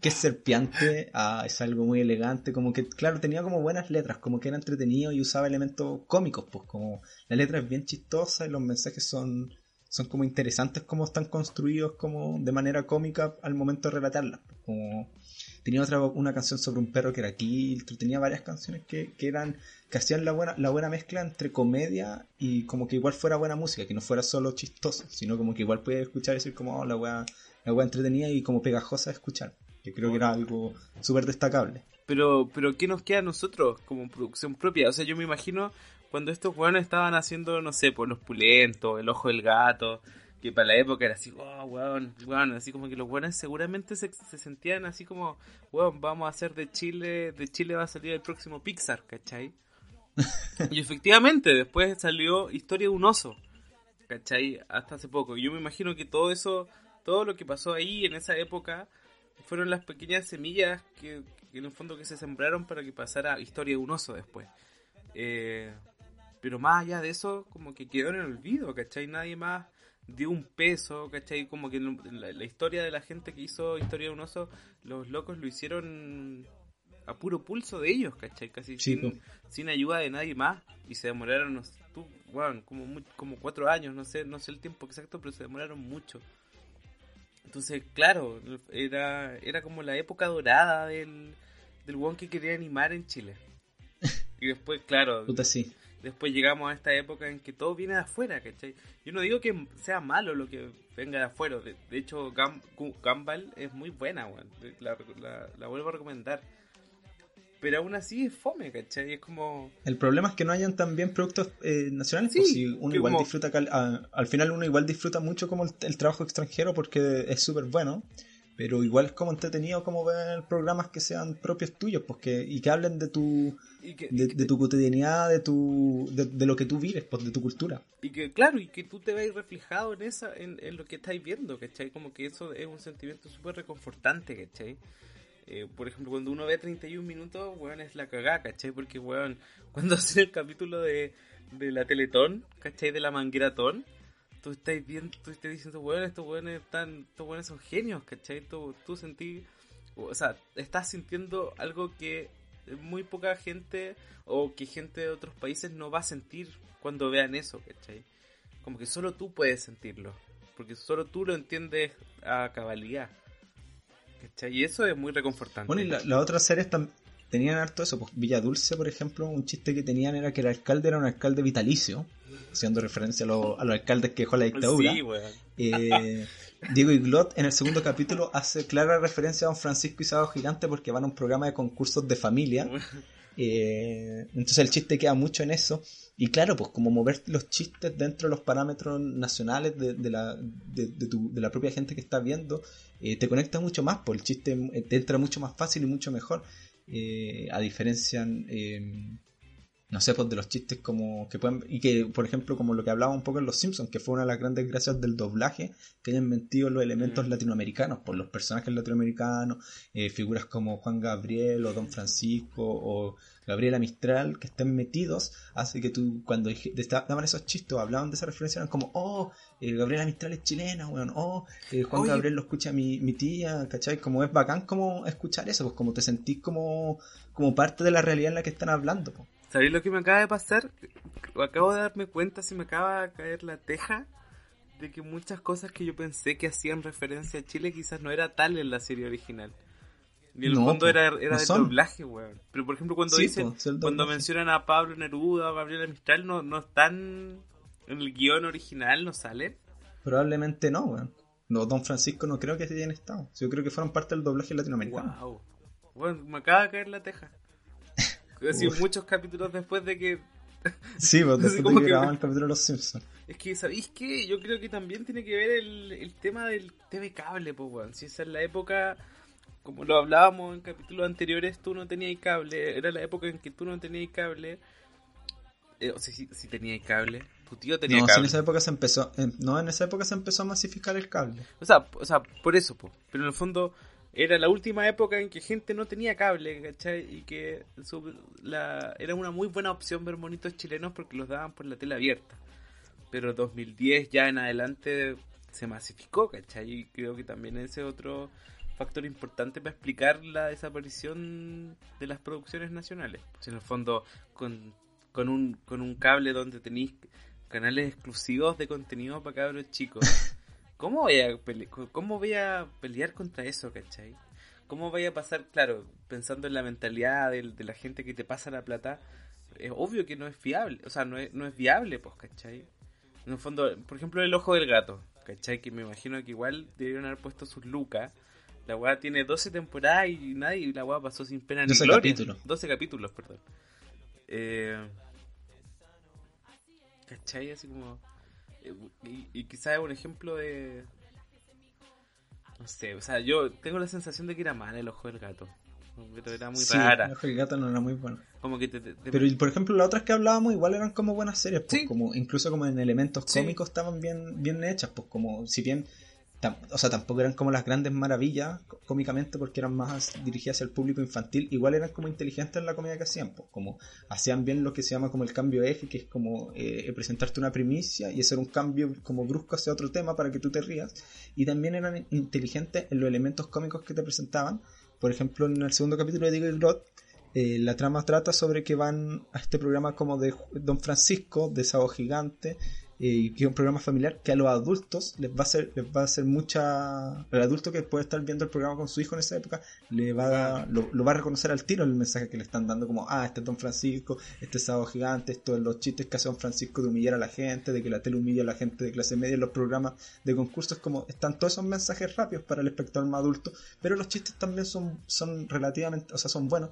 que es serpiente, ah, es algo muy elegante, como que, claro, tenía como buenas letras, como que era entretenido y usaba elementos cómicos, pues como la letra es bien chistosa y los mensajes son son como interesantes como están construidos como de manera cómica al momento de relatarlas. Pues, como tenía otra una canción sobre un perro que era Kiltro, tenía varias canciones que, que eran que hacían la buena la buena mezcla entre comedia y como que igual fuera buena música, que no fuera solo chistosa, sino como que igual podía escuchar y decir como oh, la wea la wea entretenida y como pegajosa de escuchar, que creo que era algo súper destacable. Pero pero ¿qué nos queda a nosotros como producción propia? O sea, yo me imagino cuando estos weones estaban haciendo, no sé, por los pulentos, el ojo del gato, que para la época era así, wow, weón, weón, así como que los weones seguramente se, sentían así como, weón, vamos a hacer de Chile, de Chile va a salir el próximo Pixar, ¿cachai? y efectivamente, después salió Historia de un oso, ¿cachai? Hasta hace poco. Yo me imagino que todo eso, todo lo que pasó ahí en esa época, fueron las pequeñas semillas que, que en el fondo que se sembraron para que pasara Historia de un oso después. Eh, pero más allá de eso, como que quedó en el olvido, ¿cachai? Nadie más dio un peso, ¿cachai? Como que la, historia de la gente que hizo Historia de un oso, los locos lo hicieron a puro pulso de ellos, ¿cachai? Casi sin, sin, ayuda de nadie más. Y se demoraron, tú, como, como cuatro años, no sé, no sé el tiempo exacto, pero se demoraron mucho. Entonces, claro, era, era como la época dorada del, del one que quería animar en Chile. Y después, claro, Puta, sí después llegamos a esta época en que todo viene de afuera, ¿cachai? Yo no digo que sea malo lo que venga de afuera, de, hecho Gumball es muy buena, weón. La, vuelvo a recomendar. Pero aún así es fome, ¿cachai? Es como... El problema es que no hayan también productos eh, nacionales, pues si uno igual disfruta, al, final uno igual disfruta mucho como el trabajo extranjero porque es súper bueno pero igual es como entretenido como ver programas que sean propios tuyos pues y que hablen de tu de, tu cotidianidad de tu de, lo que tú vives pues de tu cultura y que claro y que tú te veas reflejado en esa en, lo que estáis viendo ¿cachai? como que eso es un sentimiento súper reconfortante ¿cachai? Eh, por ejemplo cuando uno ve 31 minutos weón es la cagada ¿cachai? porque weón cuando hacen el capítulo de, de la Teletón ¿cachai? de la Mangueratón tú estás viendo, tú estás diciendo, weón, estos weones están, estos weones son genios, ¿cachai? Tú, tú o sea, estás sintiendo algo que muy poca gente o que gente de otros países no va a sentir cuando vean eso, ¿cachai? Como que solo tú puedes sentirlo, porque solo tú lo entiendes a cabalidad. ¿Cachai? Y eso es muy reconfortante. Bueno, y las la otras series tenían harto eso. Pues Villa Dulce, por ejemplo, un chiste que tenían era que el alcalde era un alcalde vitalicio haciendo referencia a, los alcaldes que dejó la dictadura. eh, Diego Iglot en el segundo capítulo hace clara referencia a don Francisco Isado Gigante porque van a un programa de concursos de familia. Eh, entonces el chiste queda mucho en eso. Y claro, pues como mover los chistes dentro de los parámetros nacionales de, de, la, de, tu, de la propia gente que estás viendo, eh, te conecta mucho más, pues el chiste te entra mucho más fácil y mucho mejor. Eh, a diferencia no sé, pues de los chistes como que pueden, y que, por ejemplo, como lo que hablaba un poco en Los Simpsons, que fue una de las grandes gracias del doblaje, que hayan mentido los elementos mm. latinoamericanos, por los personajes latinoamericanos, eh, figuras como Juan Gabriel o Don Francisco o Gabriela Mistral, que estén metidos, hace que tú, cuando daban esos chistes o hablaban de esa referencia, eran como, oh, eh, Gabriela Mistral es chilena, bueno, oh, eh, Juan Gabriel lo escucha mi, mi tía, ¿cachai? Como es bacán como escuchar eso, pues como te sentís como, como parte de la realidad en la que están hablando, pues. ¿Sabéis lo que me acaba de pasar? Acabo de darme cuenta si me acaba de caer la teja de que muchas cosas que yo pensé que hacían referencia a Chile quizás no era tal en la serie original. Y en el fondo era, era de doblaje, weón. Pero por ejemplo cuando dicen, cuando mencionan a Pablo Neruda o Gabriela Mistral, no, no están en el guion original, no salen. Probablemente no, weón. No, Don Francisco no creo que se hayan estado. Yo creo que fueron parte del doblaje latinoamericano. Wow. Bueno, me acaba de caer la teja. Así, muchos capítulos después de que. Sí, pues después de que, el capítulo de Los Simpsons. Es que, ¿sabéis qué? Yo creo que también tiene que ver el, el tema del TV cable, pues, weón. Si esa es la época, como lo hablábamos en capítulos anteriores, tú no tenías cable. Era la época en que tú no tenías cable. Eh, o sea, si, si tenías cable. Tu tío tenía no, cable. No, en esa época se empezó. no, en esa época se empezó a masificar el cable. O sea, o sea por eso, pues. Pero en el fondo era la última época en que gente no tenía cable, ¿cachai? Y que la, era una muy buena opción ver monitos chilenos porque los daban por la tele abierta. Pero 2010 ya en adelante se masificó, ¿cachai? Y creo que también ese otro factor importante para explicar la desaparición de las producciones nacionales. Pues en el fondo, con, con, un, con un cable donde tenéis canales exclusivos de contenido para cabros chicos. ¿Cómo voy a, ¿Cómo voy a pelear contra eso, cachai? ¿cómo vaya a pasar? Claro, pensando en la mentalidad de, la gente que te pasa la plata, es obvio que no es fiable, o sea, no es, no es viable, pues, ¿cachai? En el fondo, por ejemplo, el ojo del gato, ¿cachai? Que me imagino que igual debieron haber puesto sus lucas. La weá tiene 12 temporadas y nadie, la weá pasó sin pena ni 12 Capítulos. 12 capítulos, perdón. Eh, ¿Cachai? Así como... Eh, y, y quizás es un ejemplo de, no sé, o sea, yo tengo la sensación de que era mal el ojo del gato. era muy rara. El ojo del gato no era muy bueno. Como que Pero, por ejemplo, las otras que hablábamos igual eran como buenas series. Pues, como, incluso como en elementos cómicos estaban bien, bien hechas. Pues como, si bien o sea, tampoco eran como las grandes maravillas cómicamente porque eran más dirigidas hacia el público infantil, igual eran como inteligentes en la comedia que hacían, pues, como hacían bien lo que se llama como el cambio eje, que es como eh, presentarte una primicia y hacer un cambio como brusco hacia otro tema para que tú te rías, y también eran inteligentes en los elementos cómicos que te presentaban, por ejemplo en el segundo capítulo de Diggle Grot, eh, la trama trata sobre que van a este programa como de Don Francisco, de Sábado Gigante, y que es un programa familiar que a los adultos les va a hacer, les va a hacer mucha. El adulto que puede estar viendo el programa con su hijo en esa época le va a, lo, va a reconocer al tiro el mensaje que le están dando, como, ah, este es Don Francisco, este es Sábado Gigante, esto es los chistes que hace Don Francisco de humillar a la gente, de que la tele humilla a la gente de clase media en los programas de concursos, como están todos esos mensajes rápidos para el espectador más adulto, pero los chistes también son, son relativamente, o sea, son buenos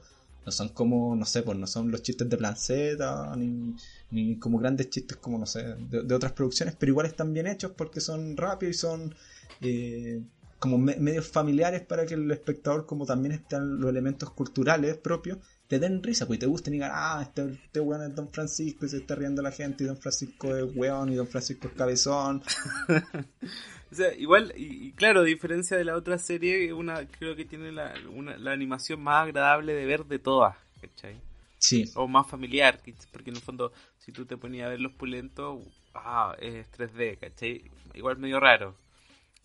no son como, no sé, pues no son los chistes de Planceta, ni, ni como grandes chistes como, no sé, de, otras producciones, pero igual están bien hechos porque son rápidos y son eh, como medios familiares para que el espectador, como también están los elementos culturales propios, te den risa, pues te gusten y digan, ah, este, este weón es Don Francisco y se está riendo la gente, y Don Francisco es weón y Don Francisco es cabezón. o sea, igual, y, claro, a diferencia de la otra serie, una creo que tiene la, la animación más agradable de ver de todas, ¿cachai? Sí. O más familiar, porque en el fondo, si tú te ponías a ver los pulentos, ah, es 3D, ¿cachai? Igual medio raro.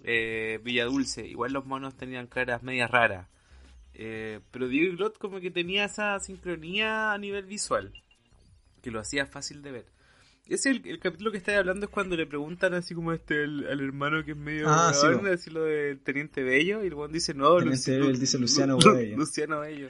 Eh, Villa Dulce, igual los monos tenían caras medias raras. Eh, pero Diego Glot como que tenía esa sincronía a nivel visual, que lo hacía fácil de ver. Ese el, el capítulo que estáis hablando es cuando le preguntan así como este al hermano que es medio ah, sí, decirlo de Teniente Bello y el dice no, Teniente Bello, él dice Luciano Bello. Luciano Bello.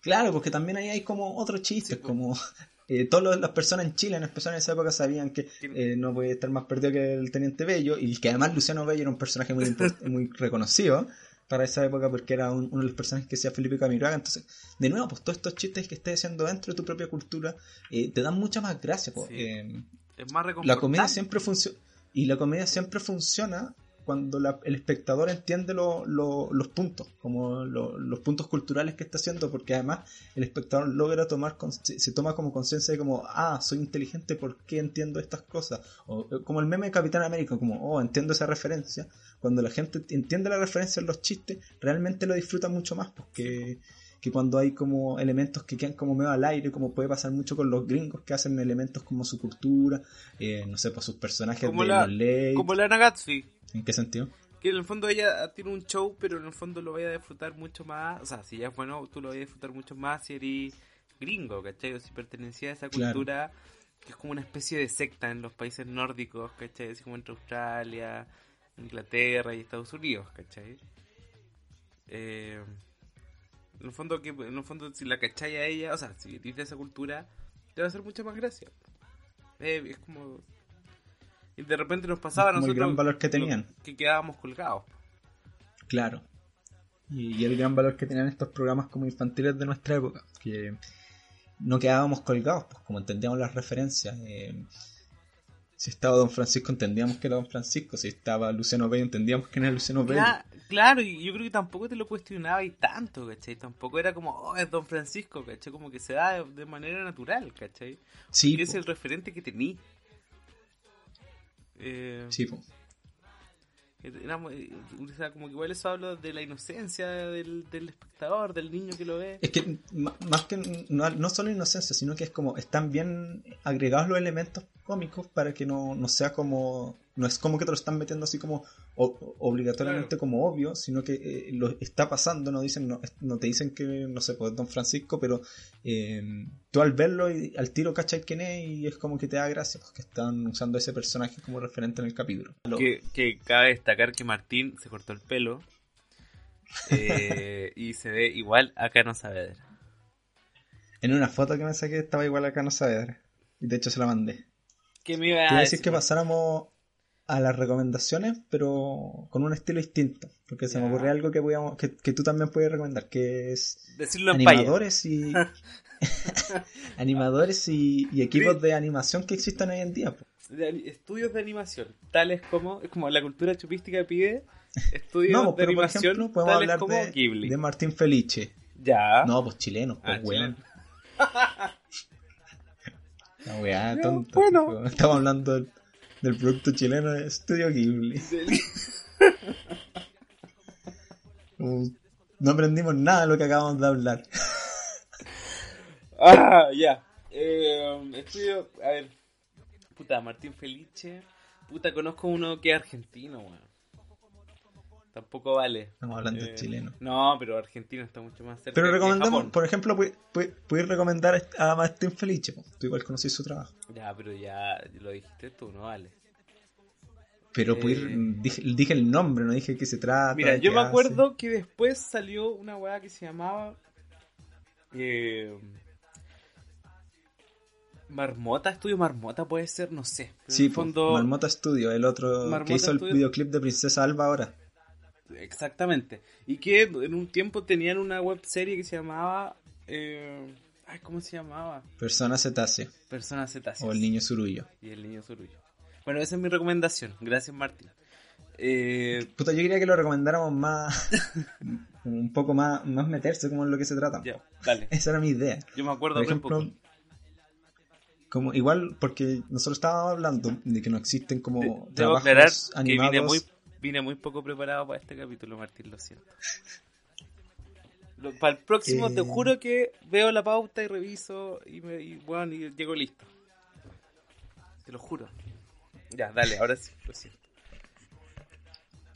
Claro, porque también ahí hay como otros chistes, como eh, todas las personas en Chile, en especial en esa época, sabían que eh, no puede estar más perdido que el Teniente Bello y que además Luciano Bello era un personaje muy, muy reconocido para esa época porque era uno de los personajes que sea Felipe Camiroaga. Entonces, de nuevo, pues todos estos chistes que estés haciendo dentro de tu propia cultura eh, te dan mucha más gracia. Pues, eh, es más La comedia siempre funciona. Y la comedia siempre funciona cuando el espectador entiende los puntos, como los puntos culturales que está haciendo, porque además el espectador logra tomar, se toma como conciencia de como, ah, soy inteligente, ¿por qué entiendo estas cosas? O eh, como el meme de Capitán América, como, oh, entiendo esa referencia. Cuando la gente entiende la referencia en los chistes, realmente lo disfruta mucho más, porque que cuando hay como elementos que quedan como medio al aire, como puede pasar mucho con los gringos que hacen elementos como su cultura, eh, no sé, pues sus personajes como de la, los Como la Nagatsby. ¿En qué sentido? Que en el fondo ella tiene un show, pero en el fondo lo voy a disfrutar mucho más. O sea, si ya es bueno, tú lo vas a disfrutar mucho más si eres gringo, ¿cachai? O si pertenecía a esa cultura que es como una especie de secta en los países nórdicos, ¿cachai? Así como entre Australia, Inglaterra y Estados Unidos, ¿cachai? Eh, en el fondo, que, en el fondo si la cachai a ella, o sea, si tienes esa cultura, te va a hacer mucha más gracia. Eh, es como y de repente nos pasaba a nosotros. el gran valor que tenían. Que quedábamos colgados. Claro. Y, el gran valor que tenían estos programas como infantiles de nuestra época. Que no quedábamos colgados, pues como entendíamos las referencias. Eh, si estaba Don Francisco entendíamos que era Don Francisco, si estaba Luciano Bello entendíamos que era Luciano Bello. Claro, y yo creo que tampoco te lo cuestionaba y tanto, ¿cachai? Tampoco era como, oh, es Don Francisco, ¿cachai? Como que se da de, manera natural, ¿cachai? Sí. Es el referente que tenía. Eh, sí, era, eh, como que igual eso habla de la inocencia del, espectador, del niño que lo ve. Es que más que no, no solo inocencia, sino que es como están bien agregados los elementos cómicos para que no, no sea como no es como que te lo están metiendo así como obligatoriamente como obvio, sino que eh, lo está pasando, no dicen no, no, te dicen que, no sé, pues Don Francisco, pero eh, tú al verlo y al tiro cachai quién es y es como que te da gracia, porque pues, están usando ese personaje como referente en el capítulo. Que, que cabe destacar que Martín se cortó el pelo Eh, y se ve igual a Cano Saavedra. En una foto que me saqué estaba igual a Cano Saavedra. Y de hecho se la mandé. ¿Qué me iba a decir? que pasáramos a las recomendaciones, pero con un estilo distinto. Porque se me ocurrió algo que, que, tú también puedes recomendar, que es Decirlo animadores y animadores y, equipos de animación que existen hoy en día. estudios de animación, tales como, como la cultura chupística pide estudios de animación, por podemos hablar como de, Ghibli. de Martín Felice. Ya. No, pues chileno, pues ah, weón. no, weá, tonto. Bueno. Estamos hablando del, del producto chileno de Estudio Ghibli. no aprendimos nada de lo que acabamos de hablar. ah, ya. Eh, estudio, a ver. Puta, Martín Felice. Puta, conozco uno que es argentino, weón. Tampoco vale. Estamos hablando de eh, chileno. No, pero argentino está mucho más cerca. Pero recomendamos, por ejemplo, puedes recomendar a Martín Felice. Tú igual conocís su trabajo. Ya, pero ya lo dijiste tú, no vale. Pero eh, dije, el nombre, no dije qué se trata. Mira, yo me acuerdo que después salió una weá que se llamaba. Eh, Marmota Studio, Marmota puede ser, no sé. sí, fondo... Marmota Studio, el otro que hizo el videoclip de Princesa Alba ahora. Exactamente. Y que en un tiempo tenían una web serie que se llamaba. Eh, ay, ¿cómo se llamaba? Persona Cetácea. Persona Cetácea. O el niño surullo. Y el niño surullo. Bueno, esa es mi recomendación. Gracias, Martín. Eh... Puta, yo quería que lo recomendáramos más. un poco más, más meterse como en lo que se trata. Ya, dale. Esa era mi idea. Yo me acuerdo, por ejemplo. Como, igual, porque nosotros estábamos hablando de que no existen como trabajos animados. Que muy Vine muy poco preparado para este capítulo, Martín, lo siento. para el próximo te eh. juro que veo la pauta y reviso y, me, bueno, y llego listo. Te lo juro. Ya, dale, ahora sí, lo siento.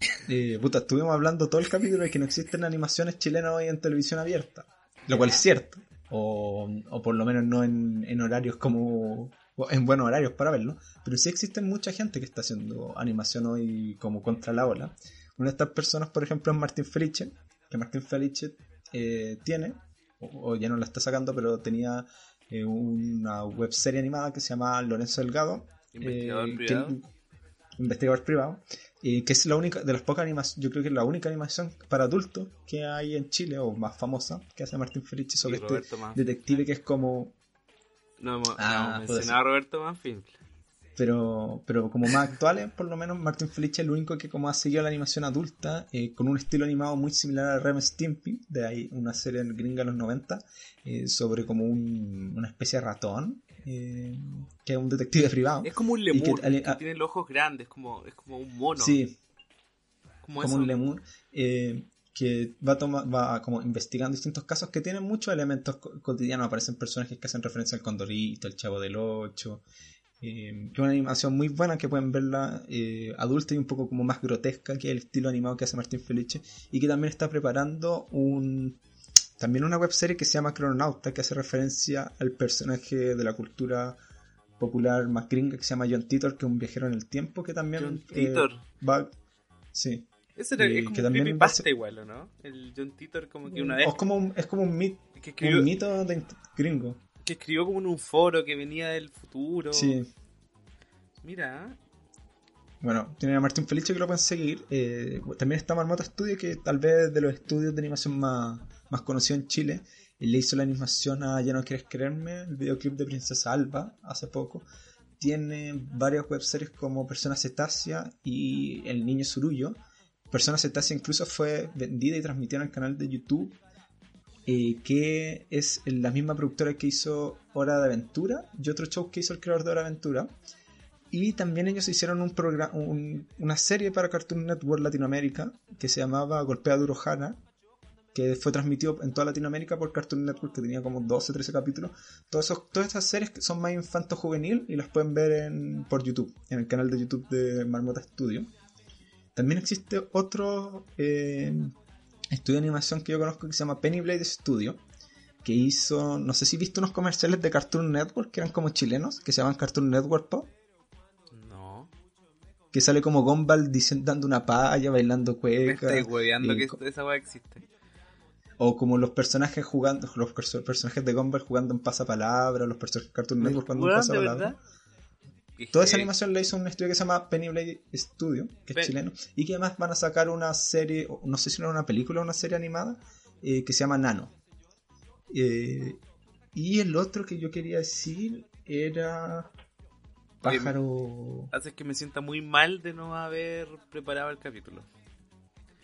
Eh, puta, estuvimos hablando todo el capítulo de que no existen animaciones chilenas hoy en televisión abierta. Lo cual es cierto. O, o por lo menos no en, en horarios como en buenos horarios para verlo, pero sí existen mucha gente que está haciendo animación hoy como contra la ola. Una de estas personas, por ejemplo, es Martín Felice, que Martín Felice eh, tiene, o, ya no la está sacando, pero tenía eh, una web serie animada que se llama Lorenzo Delgado. Investigador eh, privado. investigador privado. que es la única, de las pocas animaciones, yo creo que es la única animación para adultos que hay en Chile, o más famosa, que hace Martín Felice sobre este detective que es como no, hemos ah, mencionado a Roberto Manfield. Pero, pero como más actuales, por lo menos Martin Felice es el único que como ha seguido la animación adulta, eh, con un estilo animado muy similar a Rem Stimpy, de ahí una serie gringa de los 90, eh, sobre como un, una especie de ratón, eh, que es un detective privado. Es como un lemur, que, tiene los ojos grandes, como, es como un mono. Sí, como, un lemur. Eh, que va, toma, va como investigando distintos casos que tienen muchos elementos cotidianos. Aparecen personajes que hacen referencia al Condorito, el Chavo del Ocho. Eh, que es una animación muy buena que pueden verla eh, adulta y un poco como más grotesca que el estilo animado que hace Martín Felice. Y que también está preparando un también una webserie que se llama Crononauta, que hace referencia al personaje de la cultura popular más gringa que se llama John Titor, que es un viajero en el tiempo que también John Titor. Eh, va sí ese era, es como que un creepypasta igual, ¿o no? El John Titor como que una vez... Es como un, es como un, mit, un mito de gringo. Que escribió como en un foro que venía del futuro. Sí. Mira. Bueno, tiene a Martín Felice que lo pueden seguir. Eh, también está Marmota Studio, que tal vez de los estudios de animación más, más conocidos en Chile. Él le hizo la animación a Ya no quieres creerme, el videoclip de Princesa Alba, hace poco. Tiene varias webseries como Persona Cetácea y El Niño Surullo Persona Cetácea incluso fue vendida y transmitida en el canal de YouTube, eh, que es la misma productora que hizo Hora de Aventura y otro show que hizo el creador de Hora de Aventura. Y también ellos hicieron un programa, una serie para Cartoon Network Latinoamérica que se llamaba Golpea Duro Hana, que fue transmitido en toda Latinoamérica por Cartoon Network, que tenía como 12 13 capítulos. todas estas series son más infanto-juvenil y las pueden ver en, por YouTube, en el canal de YouTube de Marmota Studio. También existe otro eh, estudio de animación que yo conozco que se llama Pennyblade Studio, que hizo, no sé si viste unos comerciales de Cartoon Network que eran como chilenos, que se llaman Cartoon Network Pop. No. que sale como Gumball dando una palla, bailando cueca. Me hueveando que esa weá existe. O como los personajes jugando, los personajes de Gumball jugando en pasapalabra, los personajes de Cartoon Network jugando en pasapalabra. Toda esa animación la hizo un estudio que se llama Pennyblade Studio, que es chileno, y que además van a sacar una serie, no sé si era una película o una serie animada, eh, que se llama Nano. Eh, y el otro que yo quería decir era Pájaro. hace que me sienta muy mal de no haber preparado el capítulo.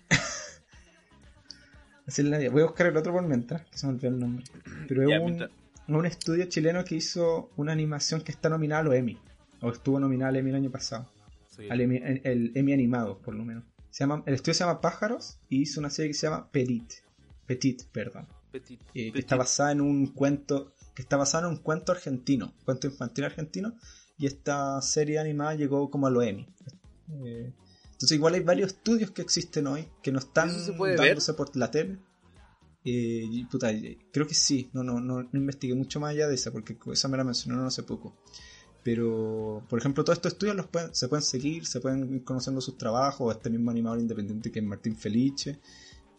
Así la Voy a buscar el otro por mientras, que se me olvidó el nombre. Pero es un, un, estudio chileno que hizo una animación que está nominada a los Emmy. O estuvo nominada al Emmy el año pasado. Al Emmy, el, Emmy animado, por lo menos. Se llama, el estudio se llama Pájaros y hizo una serie que se llama Petit. Petit, perdón. Petit, eh, Que está basada en un cuento. Que está basada en un cuento argentino. Cuento infantil argentino. Y esta serie animada llegó como a los Emmy. Eh, entonces igual hay varios estudios que existen hoy que no están dándose por la tele. Eh, puta, creo que sí, no, no, no, investigué mucho más allá de esa, porque esa me la mencionaron hace poco. Pero, por ejemplo, todos estos estudios se pueden seguir, se pueden ir conociendo sus trabajos, este mismo animador independiente que es Martín Felice.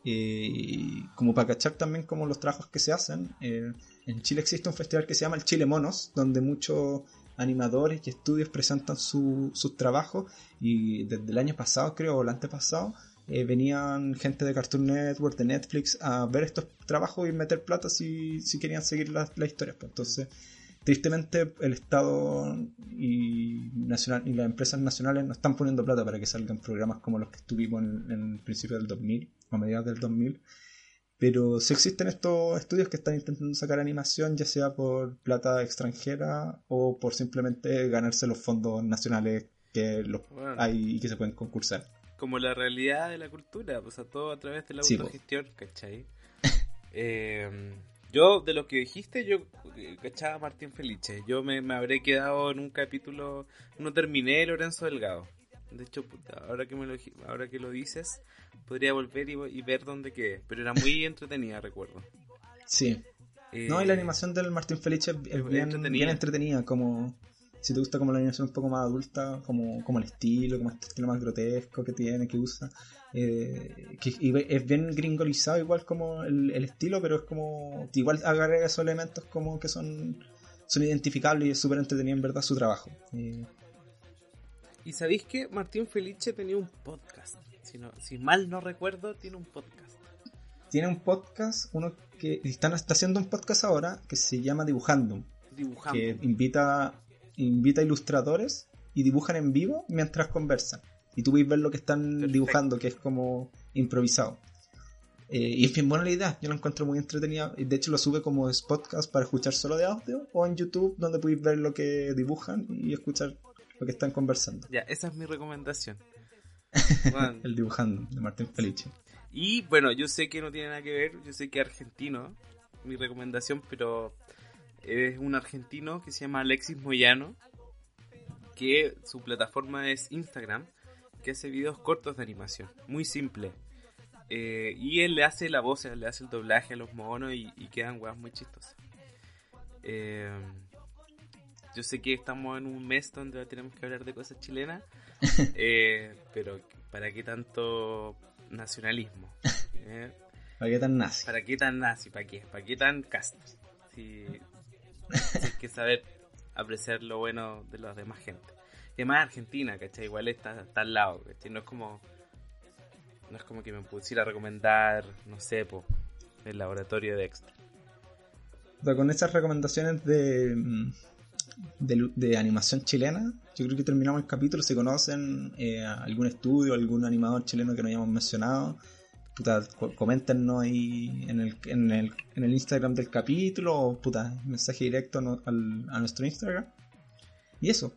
Eh, como para cachar también como los trabajos que se hacen. Eh, en Chile existe un festival que se llama el Chile Monos, donde muchos animadores y estudios presentan sus trabajos y desde el año pasado creo o el antepasado eh, venían gente de Cartoon Network, de Netflix a ver estos trabajos y meter plata si, si querían seguir la, historia. Pues. Entonces, tristemente el Estado y, nacional, y las empresas nacionales no están poniendo plata para que salgan programas como los que estuvimos en, en el principio del 2000 o mediados del 2000 pero si existen estos estudios que están intentando sacar animación, ya sea por plata extranjera o por simplemente ganarse los fondos nacionales que los hay y que se pueden concursar. Como la realidad de la cultura, o sea, todo a través de la autogestión, ¿cachai? Em, yo, de lo que dijiste, yo eh, cachaba a Martín Felice. Yo me, me habré quedado en un capítulo, no terminé Lorenzo Delgado. De hecho, ahora que, me lo, ahora que lo dices, podría volver y, ver dónde quedé. Pero era muy entretenida, recuerdo. Sí. no, y la eh, animación del Martín Felice es, bien, entretenida. como si te gusta como la animación un poco más adulta, como, como el estilo, como este estilo más grotesco que tiene, que usa. Eh, que es bien gringolizado igual como el, estilo, pero es como igual agrega esos elementos como que son, son identificables y es súper entretenido en verdad su trabajo. Eh, y sabéis que Martín Felice tenía un podcast. Si, si mal no recuerdo, tiene un podcast. Tiene un podcast, uno que está haciendo un podcast ahora que se llama Dibujando. Dibujando. Que invita, invita ilustradores y dibujan en vivo mientras conversan. Y tú puedes ver lo que están dibujando, que es como improvisado. Eh, y es bien buena la idea, yo lo encuentro muy entretenida. De hecho, lo sube como podcast para escuchar solo de audio o en YouTube, donde podéis ver lo que dibujan y escuchar lo que están conversando. Ya, esa es mi recomendación. el dibujando de Martín Felice. Y bueno, yo sé que no tiene nada que ver, yo sé que argentino, mi recomendación, pero es un argentino que se llama Alexis Moyano, que su plataforma es Instagram, que hace videos cortos de animación, muy simple. Eh, y él le hace la voz, le hace el doblaje a los monos y, quedan weas muy chistosas. Eh, yo sé que estamos en un mes donde tenemos que hablar de cosas chilenas, eh, pero ¿para qué tanto nacionalismo? ¿Para qué tan nazi? ¿Para qué tan nazi? ¿Para qué? ¿Para qué tan cast? Si, hay que saber apreciar lo bueno de la demás gente. Y además Argentina, ¿cachai? Igual está, al lado, ¿cachai? No es como... No es como que me pusiera a recomendar, no sé, po, el laboratorio de extra. con esas recomendaciones de, mm, de, animación chilena. Yo creo que terminamos el capítulo. Si conocen eh, algún estudio, algún animador chileno que no hayamos mencionado, puta, coméntenos ahí en el, en, el, en el Instagram del capítulo o puta, mensaje directo a nuestro Instagram. Y eso,